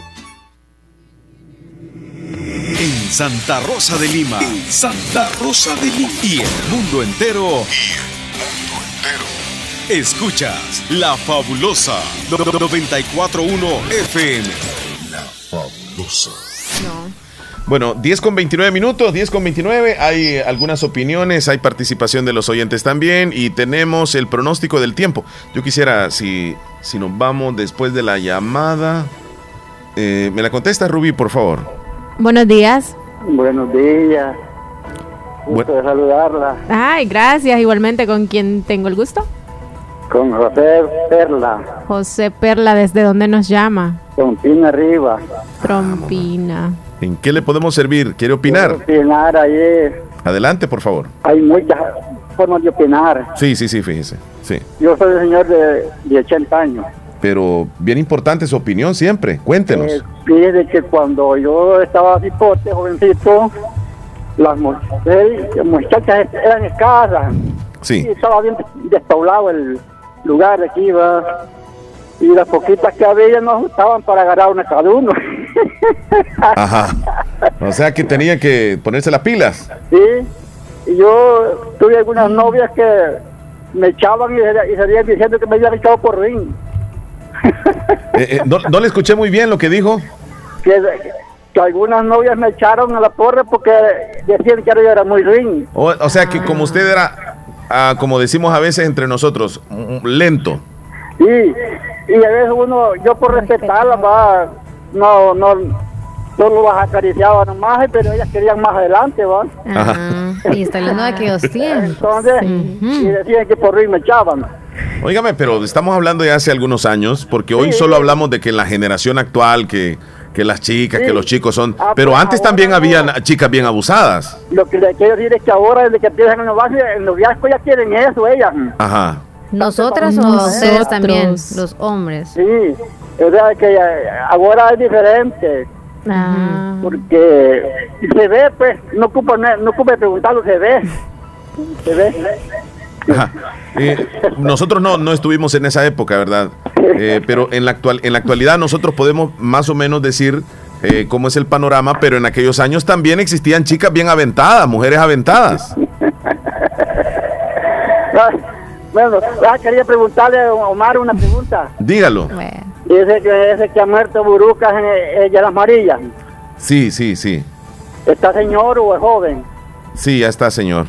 En Santa Rosa de Lima. Santa Rosa de Lima. Y el mundo entero. Y el mundo entero. Escuchas La Fabulosa 941 FM. La Fabulosa. Bueno, 10 con 29 minutos, 10 con 29. Hay algunas opiniones, hay participación de los oyentes también y tenemos el pronóstico del tiempo. Yo quisiera, si, si nos vamos después de la llamada, eh, me la contesta Rubí, por favor. Buenos días. Buenos días. Gusto de saludarla. Ay, gracias. Igualmente, ¿con quién tengo el gusto? Con José Perla. José Perla, ¿desde dónde nos llama? Trompina arriba. Trompina. ¿En qué le podemos servir? ¿Quiere opinar? opinar ayer. Adelante, por favor. Hay muchas formas de opinar. Sí, sí, sí, fíjese. Sí. Yo soy un señor de, de 80 años pero bien importante su opinión siempre. Cuéntenos. Eh, fíjese que cuando yo estaba cipote, jovencito, las muchachas eran escasas. Sí. estaba bien despoblado el lugar de aquí, ¿va? Y las poquitas que había no estaban para agarrar una cada uno. Ajá. O sea que tenía que ponerse las pilas. Sí. Y yo tuve algunas novias que me echaban y, salían diciendo que me habían echado por ring. Eh, eh, no, le escuché muy bien lo que dijo. Que, algunas novias me echaron a la porra porque decían que yo era muy ring. O, sea que como usted era, ah, como decimos a veces entre nosotros, lento. Sí, y a veces uno, yo por respetarla, va, no, no, solo las acariciaba nomás, pero ellas querían más adelante, ¿va? y está hablando de aquellos tiempos. Entonces, y decían que por ring me echaban. Óigame, pero estamos hablando de hace algunos años, porque hoy solo hablamos de que en la generación actual, que, que las chicas, que los chicos son... Ah, pero pues antes también había chicas bien abusadas. Lo que le quiero decir es que ahora, desde que empiezan en los en los viajes ya quieren eso, ellas. Ajá. ¿Nosotras o ustedes también, los hombres? Sí, o sea que ahora es diferente. Ah. Porque se ve, pues, no ocupa, no ocupa preguntarlo, se ve. Se ve. nosotros no, no estuvimos en esa época, ¿verdad? Eh, pero en la, actual, en la actualidad nosotros podemos más o menos decir eh, cómo es el panorama, pero en aquellos años también existían chicas bien aventadas, mujeres aventadas. bueno, ah, quería preguntarle a Omar una pregunta. Dígalo. Ese que, ese que ha muerto Burucas, ella las Marillas. Sí, sí, sí. ¿Está señor o es joven? Sí, ya está señor.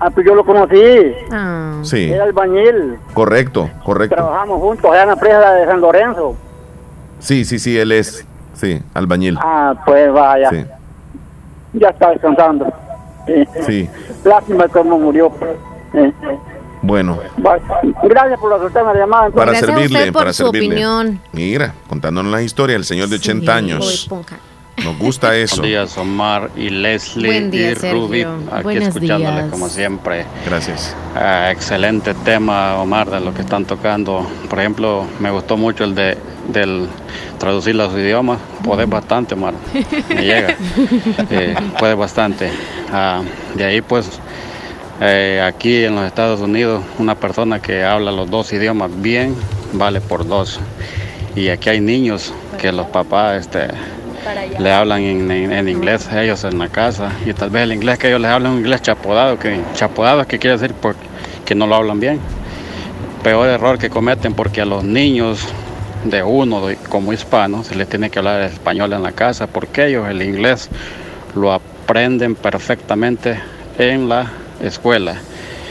Ah, pues yo lo conocí. Ah. Sí. Era albañil. Correcto, correcto. Trabajamos juntos allá en la presa de San Lorenzo. Sí, sí, sí, él es, sí, albañil. Ah, pues vaya. Sí. Ya está descansando. Sí. Lástima cómo murió. Bueno. Gracias por la llamada. Para servirle, para su opinión. Mira, contándonos la historia del señor de 80 años. Nos gusta eso. Buenos días, Omar y Leslie y Ruby. Aquí escuchándole como siempre. Gracias. Ah, excelente tema, Omar, de lo que están tocando. Por ejemplo, me gustó mucho el de del traducir los idiomas. Puede bastante, Omar. Me llega. Eh, puede bastante. Ah, de ahí, pues, eh, aquí en los Estados Unidos, una persona que habla los dos idiomas bien vale por dos. Y aquí hay niños que los papás, este le hablan en, inglés a ellos en la casa y tal vez el inglés que ellos les hablan es un inglés chapodado, que chapodado que quiere decir que no lo hablan bien. Peor error que cometen porque a los niños de uno como hispanos se les tiene que hablar español en la casa porque ellos el inglés lo aprenden perfectamente en la escuela.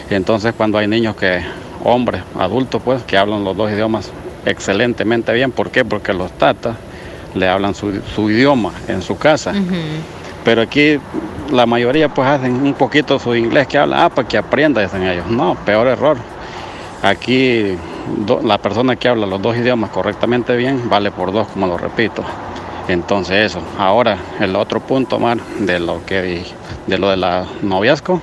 Entonces cuando hay niños que, hombres, adultos pues, que hablan los dos idiomas excelentemente bien, ¿por qué? Porque los tatas le hablan su, idioma en su casa. Pero aquí la mayoría pues hacen un poquito su inglés que hablan, ah, para que aprenda, dicen ellos. No, peor error. Aquí la persona que habla los dos idiomas correctamente bien vale por dos, como lo repito. Entonces eso. Ahora el otro punto más de lo que de lo de la noviazgo,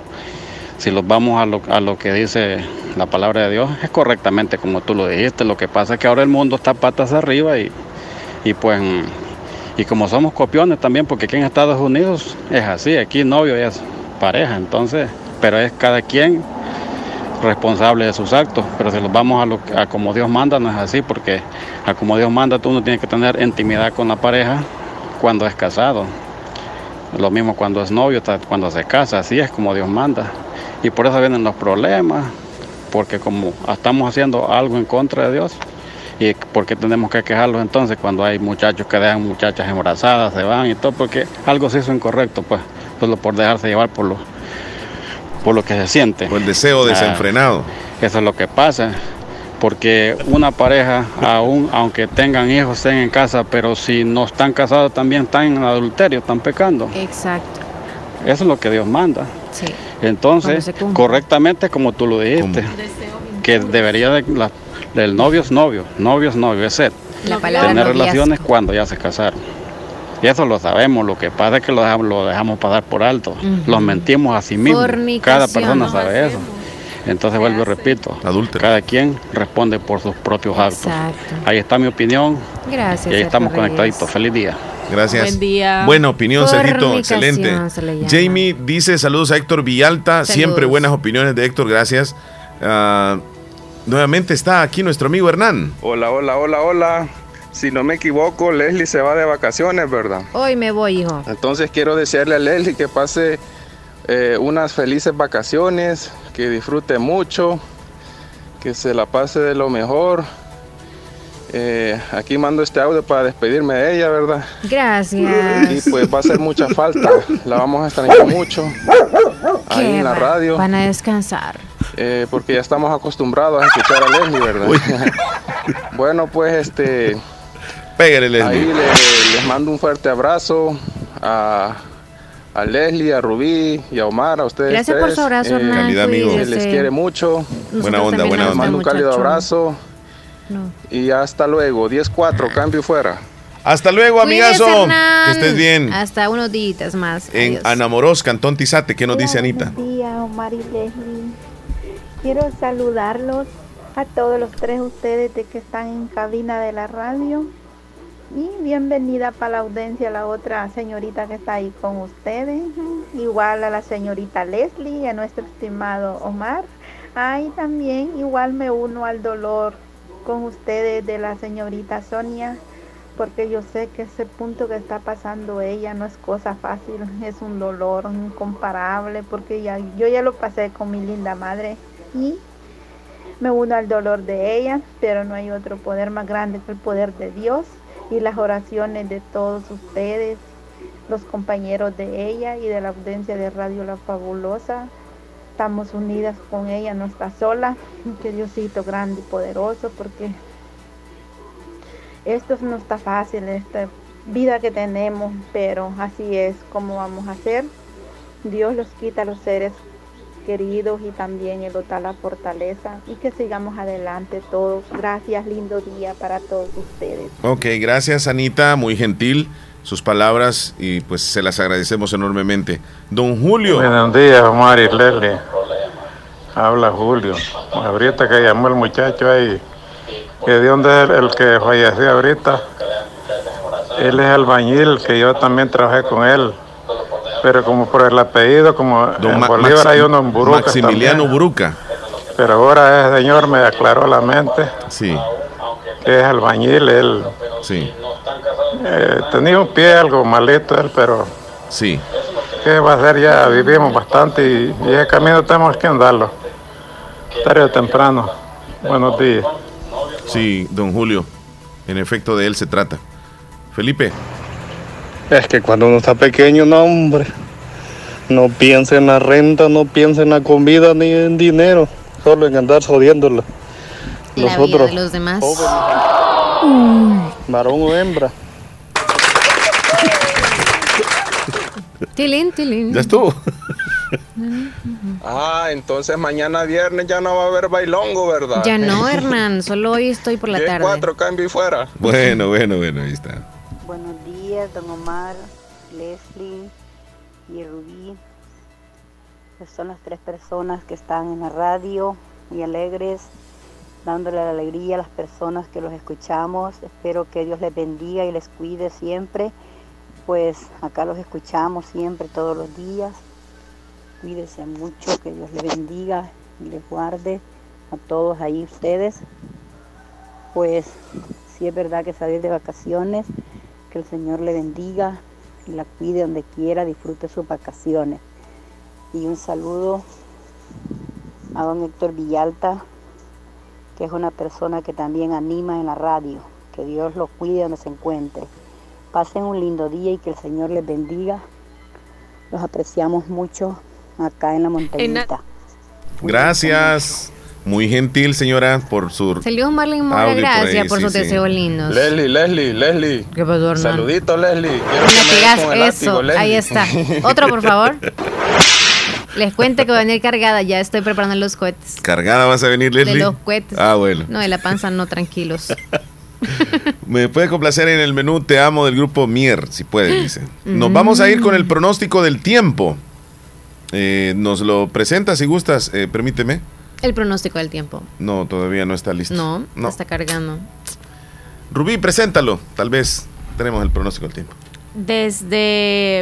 si los vamos a lo, a lo que dice la palabra de Dios, es correctamente como tú lo dijiste. Lo que pasa es que ahora el mundo está patas arriba y y pues, y como somos copiones también, porque aquí en Estados Unidos es así, aquí novio es pareja, entonces, pero es cada quien responsable de sus actos, pero si los vamos a, lo, a como Dios manda, no es así, porque a como Dios manda tú no tienes que tener intimidad con la pareja cuando es casado. Lo mismo cuando es novio, cuando se casa, así es como Dios manda. Y por eso vienen los problemas, porque como estamos haciendo algo en contra de Dios, ¿Y por qué tenemos que quejarlos entonces cuando hay muchachos que dejan muchachas embarazadas, se van y todo? Porque algo se hizo incorrecto, pues, solo por dejarse llevar por lo, por lo que se siente. Por el deseo ah, desenfrenado. eso es lo que pasa. Porque una pareja, aún aunque tengan hijos, estén en casa, pero si no están casados también están en adulterio, están pecando. Exacto. Eso es lo que Dios manda. Sí. Entonces, correctamente como tú lo dijiste, que debería de, la, el novio es novio, novio es novio, es sed. Tener relaciones cuando ya se casaron. Y eso lo sabemos, lo que pasa es que lo dejamos, lo dejamos pasar por alto. Los mentimos a sí mismos. Cada persona sabe eso. Entonces vuelvo y repito, cada quien responde por sus propios actos. Ahí está mi opinión. Gracias. Y ahí estamos conectaditos. Feliz día. Gracias. Buen día. Buena opinión, Sergito. Excelente. Jamie dice saludos a Héctor Villalta. Siempre buenas opiniones de Héctor. Gracias. Uh, Nuevamente está aquí nuestro amigo Hernán. Hola, hola, hola, hola. Si no me equivoco, Leslie se va de vacaciones, ¿verdad? Hoy me voy, hijo. Entonces quiero desearle a Leslie que pase eh, unas felices vacaciones, que disfrute mucho que se la pase de lo mejor. Eh, aquí mando este audio para despedirme de ella, ¿verdad? Gracias. Y pues va a hacer mucha falta. La vamos a extrañar mucho ahí en la radio. Van a descansar. Eh, porque ya estamos acostumbrados a escuchar a Leslie, ¿verdad? bueno, pues este. Pégale, Leslie. Ahí le- les mando un fuerte abrazo a, a Leslie, a Rubí y a Omar, a ustedes. Gracias por su abrazo, Hernán, Calidad, amigo. Les quiere mucho. Nosotros Buena onda, buena Les onda. mando un cálido abrazo. No. Y hasta luego. 10-4, cambio fuera. Hasta luego, amigazo. Hernán. Que estés bien. Hasta unos días más. En Adiós. Anamoros, Cantón Tizate, ¿qué nos dice Anita? Buenos días, Omar y Leslie. Quiero saludarlos a todos los tres ustedes de que están en cabina de la radio. Y bienvenida para la audiencia a la otra señorita que está ahí con ustedes. Igual a la señorita Leslie y a nuestro estimado Omar. Ahí también igual me uno al dolor con ustedes de la señorita Sonia porque yo sé que ese punto que está pasando ella no es cosa fácil, es un dolor incomparable, porque ya, yo ya lo pasé con mi linda madre y me uno al dolor de ella, pero no hay otro poder más grande que el poder de Dios y las oraciones de todos ustedes, los compañeros de ella y de la audiencia de Radio La Fabulosa. Estamos unidas con ella, no está sola, que Diosito grande y poderoso, porque esto no está fácil, esta vida que tenemos, pero así es como vamos a hacer. Dios los quita a los seres queridos y también Él nos da la fortaleza y que sigamos adelante todos. Gracias, lindo día para todos ustedes. Ok, gracias Anita, muy gentil sus palabras y pues se las agradecemos enormemente. Don Julio. Buenos días, Omar y Leslie. Habla Julio. Ahorita que llamó el muchacho ahí, que de dónde es el, el que falleció ahorita. Él es albañil, que yo también trabajé con él. Pero como por el apellido, como Don en Ma- Bolívar Maxi- hay uno en Buruca Maximiliano también. Buruca. Pero ahora ese señor me aclaró la mente. Sí. Que es albañil, él. Sí. Eh, tenía un pie algo malito él, pero Sí. ¿qué va a hacer ya? Vivimos bastante y, y ese camino tenemos que andarlo. Tarde o temprano. Buenos días. Sí, don Julio. En efecto, de él se trata. Felipe. Es que cuando uno está pequeño, no, hombre. No piensa en la renta, no piensa en la comida ni en dinero. Solo en andar jodiéndola. La vida Nosotros, de los demás. varón o hembra. Tilín, tilín. Ya estuvo. Ah, entonces mañana viernes ya no va a haber bailongo, ¿verdad? Ya no, Hernán, solo hoy estoy por la tarde. 4 cambio y fuera. Bueno, bueno, bueno, ahí está. Buenos días, don Omar, Leslie y Rubí. Pues son las tres personas que están en la radio, muy alegres, dándole la alegría a las personas que los escuchamos. Espero que Dios les bendiga y les cuide siempre. Pues acá los escuchamos siempre, todos los días. Cuídense mucho, que Dios les bendiga y les guarde a todos ahí ustedes. Pues si es verdad que salir de vacaciones, que el Señor le bendiga y la cuide donde quiera, disfrute sus vacaciones. Y un saludo a don Héctor Villalta, que es una persona que también anima en la radio. Que Dios lo cuide donde se encuentre. Pasen un lindo día y que el Señor les bendiga. Los apreciamos mucho acá en la montañita. Gracias. Muy gentil, señora, por su. Salió Marlene Mora, gracias por sí, sus sí. deseos lindos. Leslie, Leslie, Leslie. ¿Qué pasó, Hernán? Saludito, Leslie. Quiero Me látigo, eso, Leslie. ahí está. Otro, por favor. Les cuento que va a venir cargada, ya estoy preparando los cohetes. ¿Cargada vas a venir, Leslie? De los cohetes. Ah, bueno. No, de la panza no, tranquilos. Me puede complacer en el menú Te amo del grupo Mier, si puede, dice. Nos Mm. vamos a ir con el pronóstico del tiempo. Eh, nos lo presenta si gustas, eh, permíteme. El pronóstico del tiempo. No, todavía no está listo. No, No. está cargando. Rubí, preséntalo. Tal vez tenemos el pronóstico del tiempo. Desde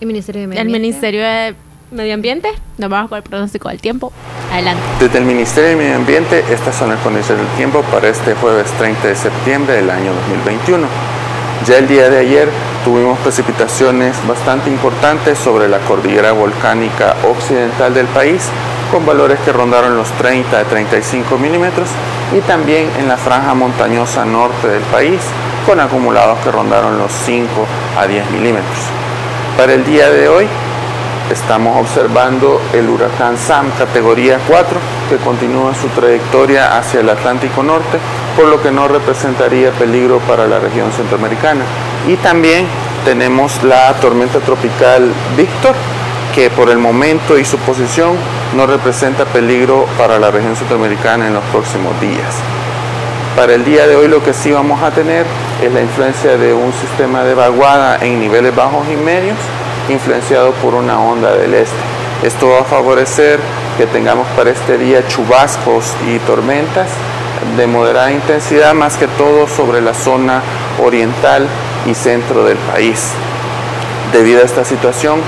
el Ministerio de Medio el Ambiente. Ministerio de Medio Ambiente, nos vamos con el pronóstico del tiempo. Adelante. Desde el Ministerio de Medio Ambiente, estas son las condiciones del tiempo para este jueves 30 de septiembre del año 2021. Ya el día de ayer tuvimos precipitaciones bastante importantes sobre la cordillera volcánica occidental del país, con valores que rondaron los 30 a 35 milímetros y también en la franja montañosa norte del país con acumulados que rondaron los 5 a 10 milímetros. Para el día de hoy estamos observando el huracán Sam categoría 4 que continúa su trayectoria hacia el Atlántico Norte, por lo que no representaría peligro para la región centroamericana. Y también tenemos la tormenta tropical Víctor, que por el momento y su posición no representa peligro para la región centroamericana en los próximos días. Para el día de hoy lo que sí vamos a tener es la influencia de un sistema de vaguada en niveles bajos y medios, influenciado por una onda del este. Esto va a favorecer que tengamos para este día chubascos y tormentas de moderada intensidad, más que todo sobre la zona oriental y centro del país. Debido a esta situación,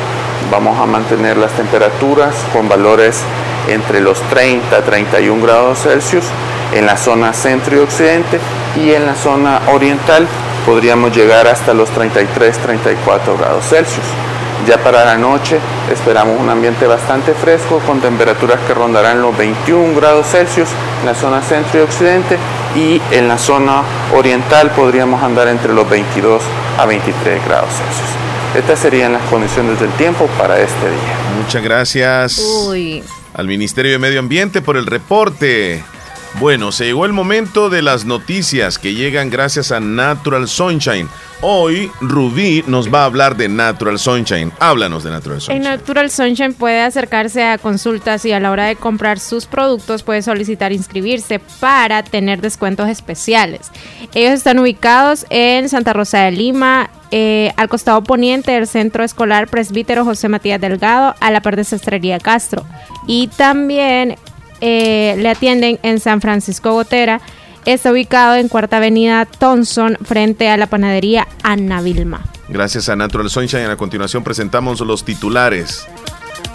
vamos a mantener las temperaturas con valores entre los 30 a 31 grados Celsius en la zona centro y occidente y en la zona oriental podríamos llegar hasta los 33-34 grados Celsius. Ya para la noche esperamos un ambiente bastante fresco con temperaturas que rondarán los 21 grados Celsius en la zona centro y occidente y en la zona oriental podríamos andar entre los 22 a 23 grados Celsius. Estas serían las condiciones del tiempo para este día. Muchas gracias al Ministerio de Medio Ambiente por el reporte. Bueno, se llegó el momento de las noticias que llegan gracias a Natural Sunshine. Hoy Rubí nos va a hablar de Natural Sunshine. Háblanos de Natural Sunshine. En Natural Sunshine puede acercarse a consultas y a la hora de comprar sus productos puede solicitar inscribirse para tener descuentos especiales. Ellos están ubicados en Santa Rosa de Lima, eh, al costado poniente del Centro Escolar Presbítero José Matías Delgado, a la par de Sastrería Castro. Y también eh, le atienden en San Francisco Gotera. Está ubicado en Cuarta Avenida Thompson, frente a la panadería Ana Vilma. Gracias a Natural Sunshine. A continuación presentamos los titulares.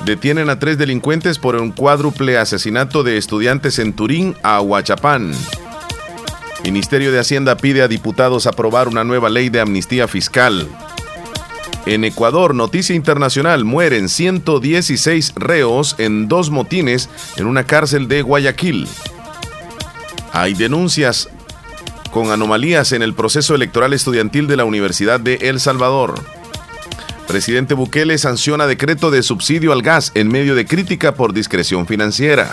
Detienen a tres delincuentes por un cuádruple asesinato de estudiantes en Turín, a. Ministerio de Hacienda pide a diputados aprobar una nueva ley de amnistía fiscal. En Ecuador, noticia internacional, mueren 116 reos en dos motines en una cárcel de Guayaquil. Hay denuncias con anomalías en el proceso electoral estudiantil de la Universidad de El Salvador. Presidente Bukele sanciona decreto de subsidio al gas en medio de crítica por discreción financiera.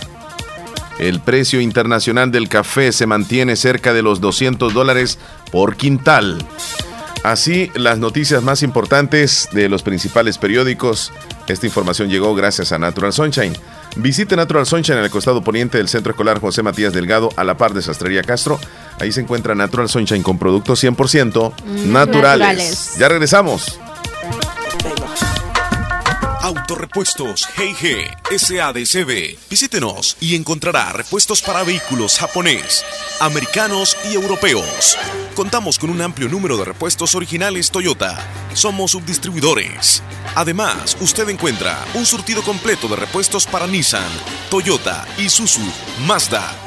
El precio internacional del café se mantiene cerca de los 200 dólares por quintal. Así, las noticias más importantes de los principales periódicos. Esta información llegó gracias a Natural Sunshine. Visite Natural Sunshine en el costado poniente del Centro Escolar José Matías Delgado, a la par de Sastrería Castro. Ahí se encuentra Natural Sunshine con productos 100% mm, naturales. naturales. Ya regresamos. Autorepuestos GG SADCB. Visítenos y encontrará repuestos para vehículos japonés, americanos y europeos. Contamos con un amplio número de repuestos originales Toyota. Somos subdistribuidores. Además, usted encuentra un surtido completo de repuestos para Nissan, Toyota, Isuzu, Mazda,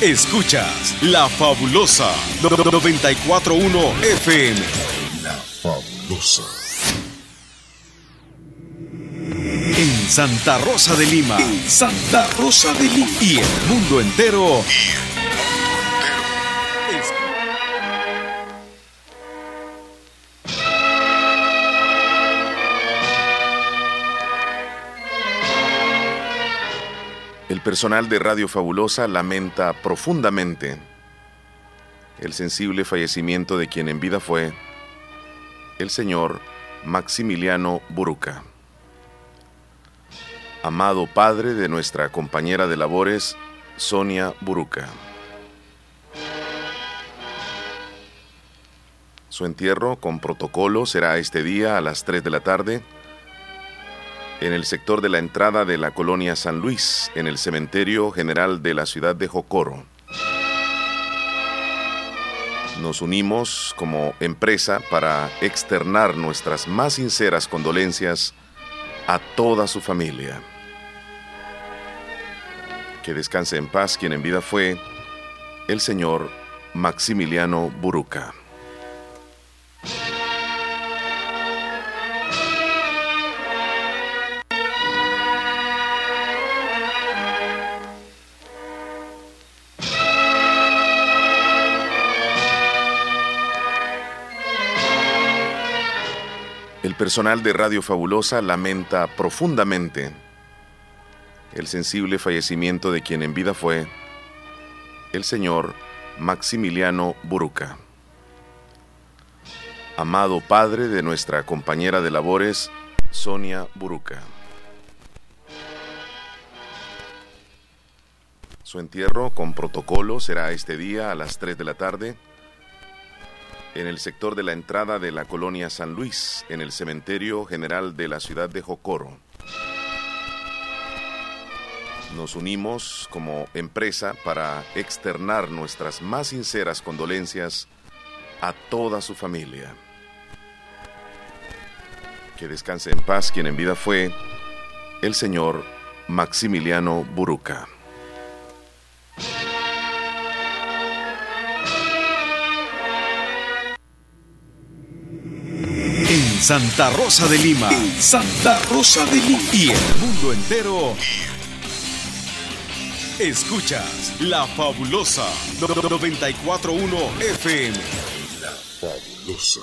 Escuchas La Fabulosa 941 FM. La Fabulosa. En Santa Rosa de Lima. Santa Rosa de Lima. Y el mundo entero. Personal de Radio Fabulosa lamenta profundamente el sensible fallecimiento de quien en vida fue el señor Maximiliano Buruca. Amado padre de nuestra compañera de labores, Sonia Buruca. Su entierro con protocolo será este día a las 3 de la tarde en el sector de la entrada de la colonia San Luis, en el cementerio general de la ciudad de Jocoro. Nos unimos como empresa para externar nuestras más sinceras condolencias a toda su familia. Que descanse en paz quien en vida fue el señor Maximiliano Buruca. El personal de Radio Fabulosa lamenta profundamente el sensible fallecimiento de quien en vida fue el señor Maximiliano Buruca. Amado padre de nuestra compañera de labores, Sonia Buruca. Su entierro con protocolo será este día a las 3 de la tarde en el sector de la entrada de la colonia San Luis, en el cementerio general de la ciudad de Jocoro. Nos unimos como empresa para externar nuestras más sinceras condolencias a toda su familia. Que descanse en paz quien en vida fue el señor Maximiliano Buruca. En Santa Rosa de Lima. Santa Rosa de Lima. Y el mundo entero. Escuchas La Fabulosa 941 FM. La Fabulosa.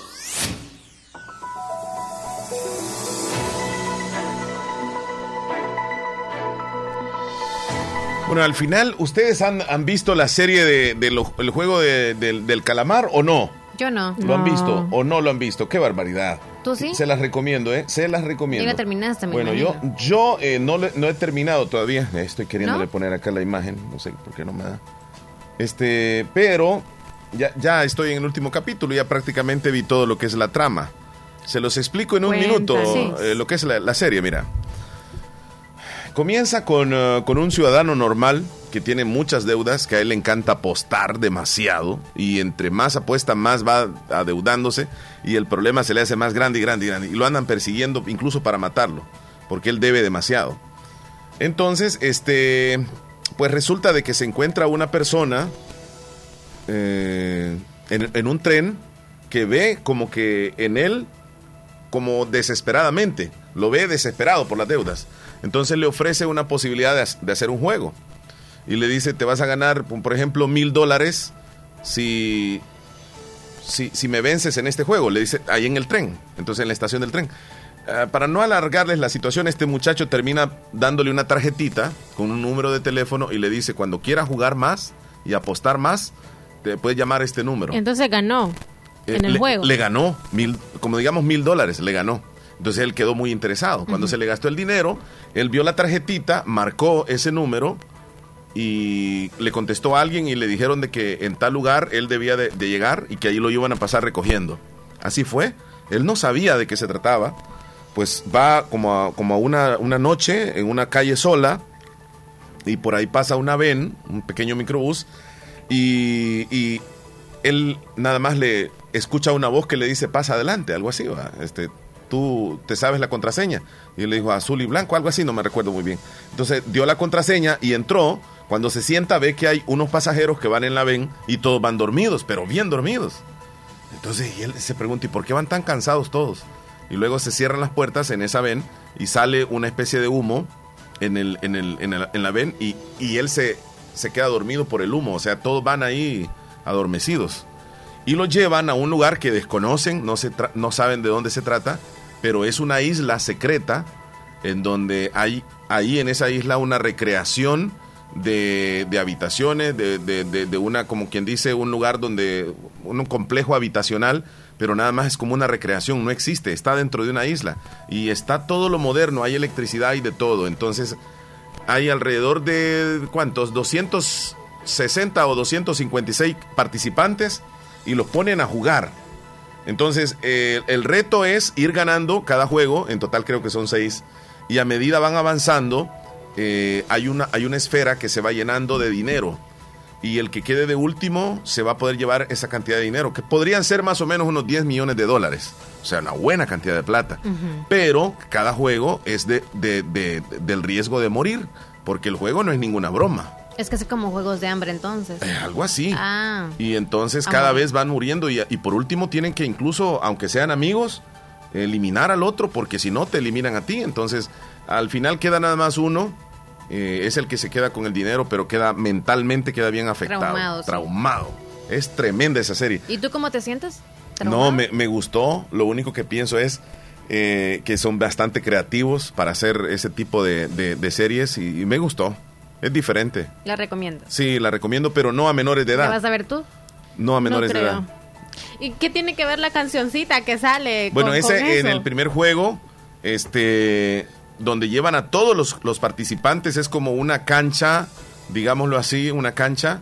Bueno, al final, ¿ustedes han, han visto la serie de, de juego de- del, del calamar o no? Yo no. ¿Lo han visto o no lo han visto? ¡Qué barbaridad! ¿Tú sí? Se las recomiendo, ¿eh? Se las recomiendo. La terminaste, me Bueno, yo, imagino. yo eh, no, le- no he terminado todavía. Eh, Estoy queriéndole ¿No? poner acá la imagen. No sé por qué no me da. Este, pero ya, ya estoy en el último capítulo. Ya prácticamente vi todo lo que es la trama. Se los explico en un Cuenta, minuto sí. eh, lo que es la, la serie, mira. Comienza con, eh, con un ciudadano normal que tiene muchas deudas, que a él le encanta apostar demasiado y entre más apuesta más va adeudándose y el problema se le hace más grande y grande y grande y lo andan persiguiendo incluso para matarlo porque él debe demasiado. Entonces, este, pues resulta de que se encuentra una persona eh, en, en un tren que ve como que en él como desesperadamente, lo ve desesperado por las deudas. Entonces le ofrece una posibilidad de, ha- de hacer un juego. Y le dice, te vas a ganar, por ejemplo, mil dólares si, si, si me vences en este juego. Le dice, ahí en el tren, entonces en la estación del tren. Ah, para no alargarles la situación, este muchacho termina dándole una tarjetita con un número de teléfono y le dice, cuando quiera jugar más y apostar más, te puedes llamar a este número. Entonces ganó Eh, en el le, juego. Le ganó, mil, como digamos mil dólares, le ganó. Entonces él quedó muy interesado. Cuando se le gastó el dinero, él vio la tarjetita, marcó ese número y le contestó a alguien y le dijeron de que en tal lugar él debía de, de llegar y que ahí lo iban a pasar recogiendo. Así fue. Él no sabía de qué se trataba. Pues va como a, como a una, una noche en una calle sola y por ahí pasa una ven, un pequeño microbús, y, y él nada más le escucha una voz que le dice pasa adelante, algo así, ¿va? este, tú te sabes la contraseña. Y le dijo azul y blanco, algo así, no me recuerdo muy bien. Entonces dio la contraseña y entró. Cuando se sienta ve que hay unos pasajeros que van en la ven y todos van dormidos, pero bien dormidos. Entonces él se pregunta, ¿y por qué van tan cansados todos? Y luego se cierran las puertas en esa ven y sale una especie de humo en, el, en, el, en, la ven y, y él se, se queda dormido por el humo. O sea, todos van ahí adormecidos. Y lo llevan a un lugar que desconocen, no, se no saben de dónde se trata, pero es una isla secreta en donde hay ahí en esa isla una recreación de, de habitaciones, de, de- de- una, como quien dice, un lugar donde, un complejo habitacional, pero nada más es como una recreación, no existe, está dentro de una isla y está todo lo moderno, hay electricidad y de todo, entonces hay alrededor de, ¿cuántos? 260 o 256 participantes y los ponen a jugar. Entonces, eh, el reto es ir ganando cada juego, en total creo que son seis, y a medida van avanzando, eh, hay, una, hay una esfera que se va llenando de dinero. Y el que quede de último se va a poder llevar esa cantidad de dinero, que podrían ser más o menos unos 10 millones de dólares. O sea, una buena cantidad de plata. Pero cada juego es de, de- de- del riesgo de morir, porque el juego no es ninguna broma. Es que es como juegos de hambre entonces. Eh, algo así. Ah. Y entonces cada vez van muriendo y, y por último tienen que incluso, aunque sean amigos, eliminar al otro porque si no te eliminan a ti. Entonces al final queda nada más uno. eh, es el que se queda con el dinero, pero queda mentalmente, queda bien afectado. Traumado, sí. Traumado. Es tremenda esa serie. ¿Y tú cómo te sientes? No, me, me gustó. Lo único que pienso es eh, que son bastante creativos para hacer ese tipo de, de- de series y, y me gustó. Es diferente. La recomiendo. Sí, la recomiendo, pero no a menores de ¿La edad. vas a ver tú? No a menores de creo. edad. ¿Y qué tiene que ver la cancioncita que sale? Bueno, con- ese con en el primer juego, este, donde llevan a todos los, los participantes, es como una cancha, digámoslo así, una cancha,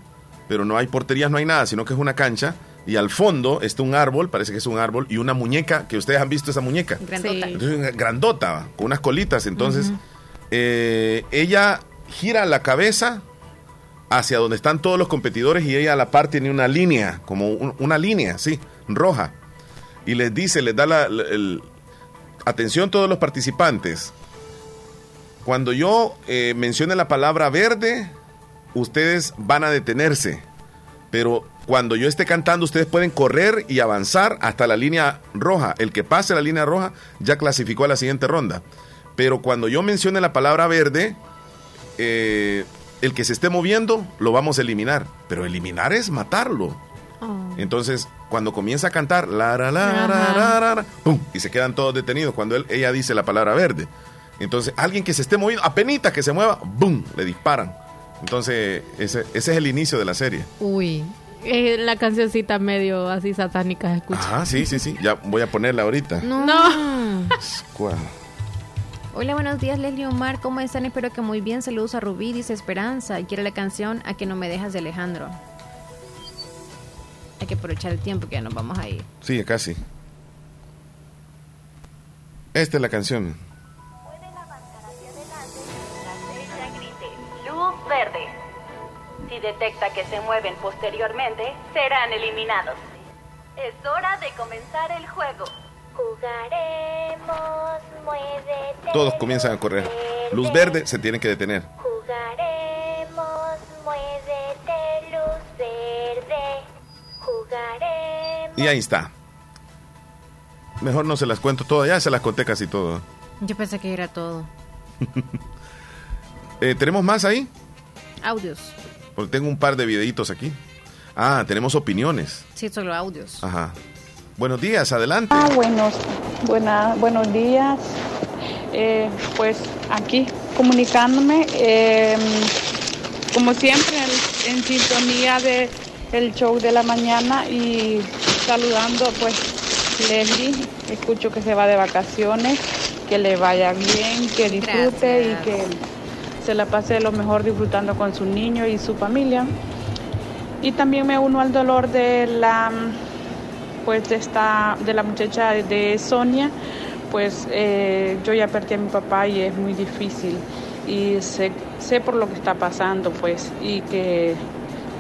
pero no hay porterías, no hay nada, sino que es una cancha. Y al fondo está un árbol, parece que es un árbol, y una muñeca, que ustedes han visto esa muñeca. Grandota. Entonces, grandota, con unas colitas. Entonces, eh, ella gira la cabeza hacia donde están todos los competidores y ella a la par tiene una línea, como un- una línea, sí, roja. Y les dice, les da la, la- el- atención todos los participantes. Cuando yo eh, mencione la palabra verde, ustedes van a detenerse. Pero cuando yo esté cantando, ustedes pueden correr y avanzar hasta la línea roja. El que pase la línea roja ya clasificó a la siguiente ronda. Pero cuando yo mencione la palabra verde, eh, el que se esté moviendo lo vamos a eliminar. Pero eliminar es matarlo. Entonces, cuando comienza a cantar, la, la, la, pum, y se quedan todos detenidos cuando él, ella dice la palabra verde. Entonces, alguien que se esté moviendo, apenita que se mueva, ¡boom! Le disparan. Entonces, ese, ese es el inicio de la serie. Uy. Eh, la cancioncita medio así satánica se escucha. Ajá, sí, sí, sí. Ya voy a ponerla ahorita. No. ¿Cuál? Hola, buenos días, Leslie Omar. ¿Cómo están? Espero que muy bien. Saludos a Rubí, dice Esperanza. Y quiere la canción A que no me dejas de Alejandro. Hay que aprovechar el tiempo que ya nos vamos a ir. Sí, casi. Esta es la canción. Luz verde. Si detecta que se mueven posteriormente, serán eliminados. Es hora de comenzar el juego. Jugaremos, muévete. Todos comienzan a correr. Luz verde, se tienen que detener. Jugaremos, muévete, luz verde. Jugaremos. Y ahí está. Mejor no se las cuento todas, ya se las conté casi todo. Yo pensé que era todo. Eh, ¿Tenemos más ahí? Audios. Porque tengo un par de videitos aquí. Ah, tenemos opiniones. Sí, solo audios. Ajá. Buenos días, adelante. Ah, buenos, buena, buenos días. Eh, pues aquí comunicándome, eh, como siempre, en, en sintonía de el show de la mañana y saludando pues Leslie, escucho que se va de vacaciones, que le vaya bien, que disfrute y que se la pase lo mejor disfrutando con su niño y su familia. Y también me uno al dolor de la pues de esta de la muchacha de Sonia, pues eh, yo ya perdí a mi papá y es muy difícil. Y sé, sé por lo que está pasando pues y que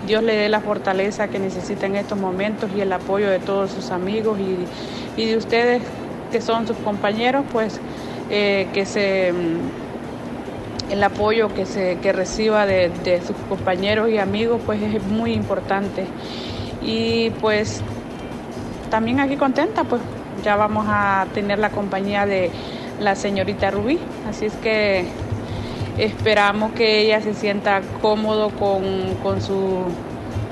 Dios le dé la fortaleza que necesita en estos momentos y el apoyo de todos sus amigos y, y de ustedes que son sus compañeros, pues eh, que se mm, el apoyo que se que reciba de, de sus compañeros y amigos pues es muy importante. Y pues también aquí contenta pues ya vamos a tener la compañía de la señorita Rubí. Así es que esperamos que ella se sienta cómodo con, con su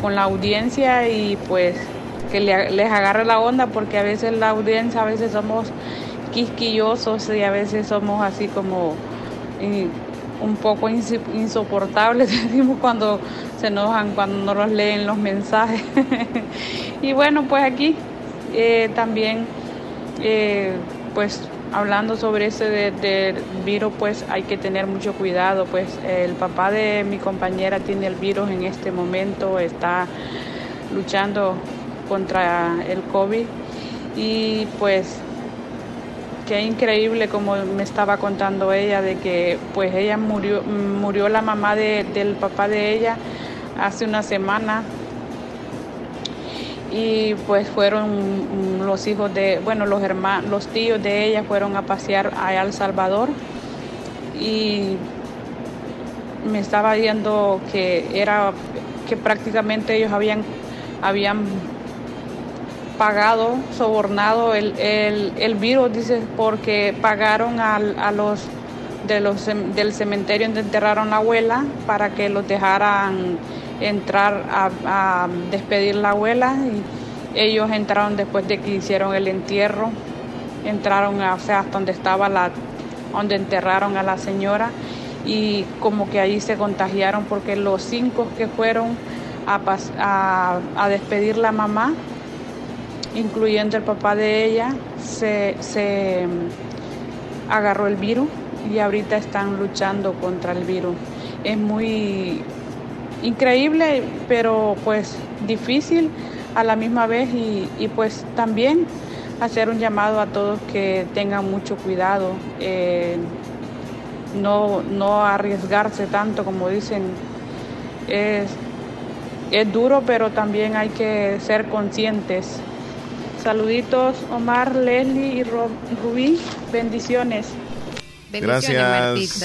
con la audiencia y pues que le- les agarre la onda porque a veces la audiencia a veces somos quisquillosos y a veces somos así como eh, un poco insoportables decimos cuando se enojan cuando no los leen los mensajes. Y bueno pues aquí eh, también eh, pues hablando sobre ese de- del virus pues hay que tener mucho cuidado pues el papá de mi compañera tiene el virus en este momento está luchando contra el COVID y pues qué increíble como me estaba contando ella de que pues ella murió murió la mamá de- del papá de ella hace una semana y pues fueron mm, los hijos de bueno los hermanos los tíos de ella fueron a pasear a El Salvador y me estaba viendo que era que prácticamente ellos habían habían pagado, sobornado el, el, el virus, dice, porque pagaron al- a, los, de los del cementerio donde enterraron a la abuela para que los dejaran entrar a, despedir la abuela y ellos entraron después de que hicieron el entierro, entraron o sea, hasta donde estaba la, donde enterraron a la señora y como que ahí se contagiaron porque los cinco que fueron a, a, a despedir la mamá incluyendo el papá de ella, se, se agarró el virus y ahorita están luchando contra el virus. Es muy increíble, pero pues difícil a la misma vez y, y, pues también hacer un llamado a todos que tengan mucho cuidado, eh, no, no arriesgarse tanto como dicen. Es, es duro, pero también hay que ser conscientes. Saluditos, Omar, Leslie y Rubí. Bendiciones. Gracias.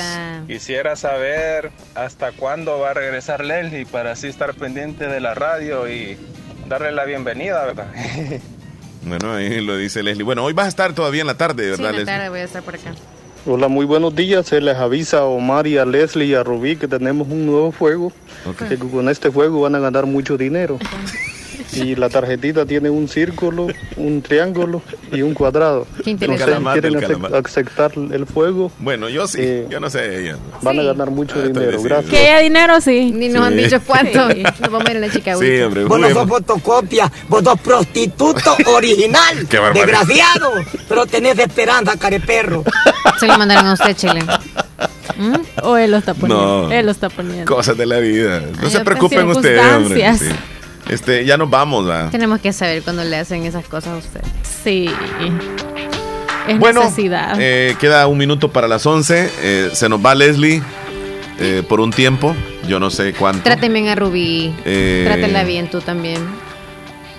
Quisiera saber hasta cuándo va a regresar Leslie para así estar pendiente de la radio y darle la bienvenida, ¿verdad? Bueno, ahí lo dice Leslie. Bueno, hoy vas a estar todavía en la tarde, Sí, ¿verdad, en la Leslie? tarde voy a estar por acá. Hola, muy buenos días. Se les avisa a Omar y a Leslie y a Rubí que tenemos un nuevo juego. Que con este juego van a ganar mucho dinero. Y la tarjetita tiene un círculo, un triángulo y un cuadrado. Qué No sé quieren aceptar el juego. Bueno, yo sí, Eh, yo no sé ella. Van a ganar mucho Ah, dinero. Gracias. Que haya dinero, sí. Ni nos han dicho cuánto. Sí. Nos vamos a ir a la chica Sí, hombre, Vos no sos fotocopia, vos sos prostituto original. Qué barbaridad. Desgraciado. Pero tenés esperanza, careperro. Se lo mandaron a usted, Chile. ¿Mm? O él lo está poniendo. No. Él lo está poniendo. Cosas de la vida. No Ay, se preocupen ustedes, hombre. Sí. Este, ya nos vamos, ¿va? Tenemos que saber cuando le hacen esas cosas a usted. Sí. Es Bueno, necesidad. eh, queda un minuto para las 11. Eh, se nos va Leslie eh, por un tiempo. Yo no sé cuánto. Traten bien a Rubí. Eh, Trátela bien tú también.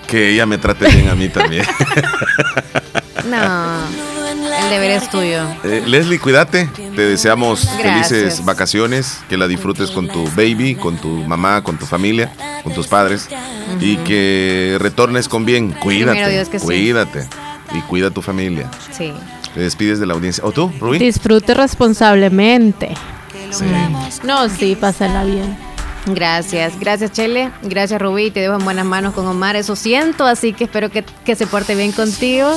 Que ella me trate bien a mí también. No, el deber es tuyo. Eh, Leslie, cuídate. Te deseamos Gracias. felices vacaciones. Que la disfrutes con tu baby, con tu mamá, con tu familia, con tus padres. Y que retornes con bien. Cuídate. Primero Dios que sí. cuídate. Y cuida a tu familia. Sí. Te despides de la audiencia. ¿O tú, Rubí? Disfrute responsablemente. Sí. No, sí, pásala bien. Gracias, gracias Chele, gracias Rubí, te dejo en buenas manos con Omar, eso siento, así que espero que, que se porte bien contigo.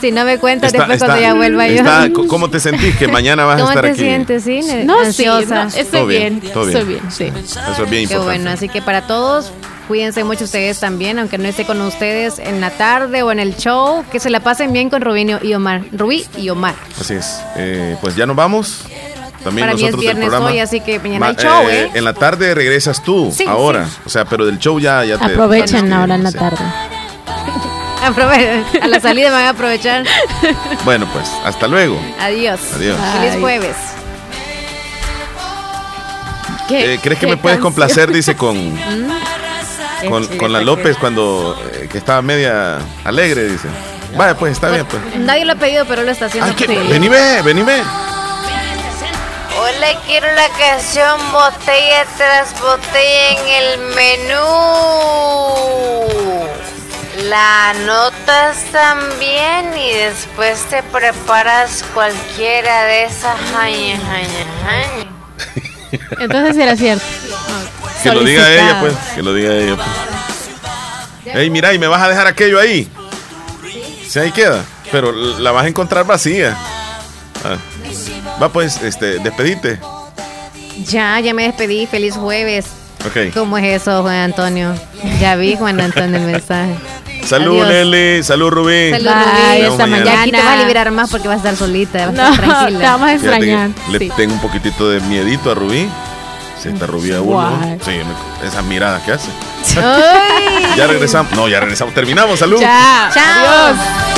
Si no me cuentas Está- después cuando ya vuelva yo. está- ¿Cómo te sentís que mañana vas a ¿Cómo estar te aquí? sientes, sí? No, sí, ansiosa. no, estoy bien, bien, todo bien. estoy bien, sí. Eso es bien Qué importante. bueno, así que para todos, cuídense mucho ustedes también, aunque no esté con ustedes en la tarde o en el show, que se la pasen bien con Rubinio y Omar. Rubí y Omar. Así es. Eh, pues ya nos vamos. También Para mí es del viernes programa. hoy, así que mañana Ma- hay show, ¿eh? En la tarde regresas tú, Sí, ahora. sí. O sea, pero del show ya, ya te. Aprovechen ahora en la tarde. A la salida van a aprovechar. Bueno, pues, hasta luego. Adiós. Adiós. Feliz Ay. jueves. Eh, ¿Crees que me puedes complacer, dice, con, con, con la López cuando eh, que estaba media alegre, dice? Vaya, pues está bien, pues. Nadie lo ha pedido, pero lo está haciendo. ¿qué? Sí. Vení, ve, vení, ve. Hola, quiero la canción Botella tras botella en el menú. La anotas también y después te preparas cualquiera de esas jaña, jaña, jaña. Entonces era cierto. Que lo diga ella, pues. Que lo diga ella, pues. Ey, mira, y me vas a dejar aquello ahí. Sí, ahí queda. Pero la vas a encontrar vacía. Ah. Va, pues, este, despedite. Ya, ya me despedí. Feliz jueves. Ok. ¿Cómo es eso, Juan Antonio? Ya vi, Juan Antonio, el mensaje. Salud, Adiós. Nelly. Salud, Rubí. Salud, Rubí. Nos vemos Ya aquí te vas a liberar más porque vas a estar solita. Vas a No, estar tranquila. te vamos a extrañar. Le sí. tengo un poquitito de miedito a Rubí. Se está Rubí a uno. Sí, me- esa mirada que hace. Ya regresamos. No, ya regresamos. Terminamos. Salud. Chao. Chao. Adiós.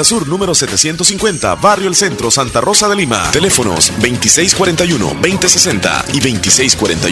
Sur número 750, Barrio El Centro, Santa Rosa de Lima. Teléfonos 2641 2060 y 2641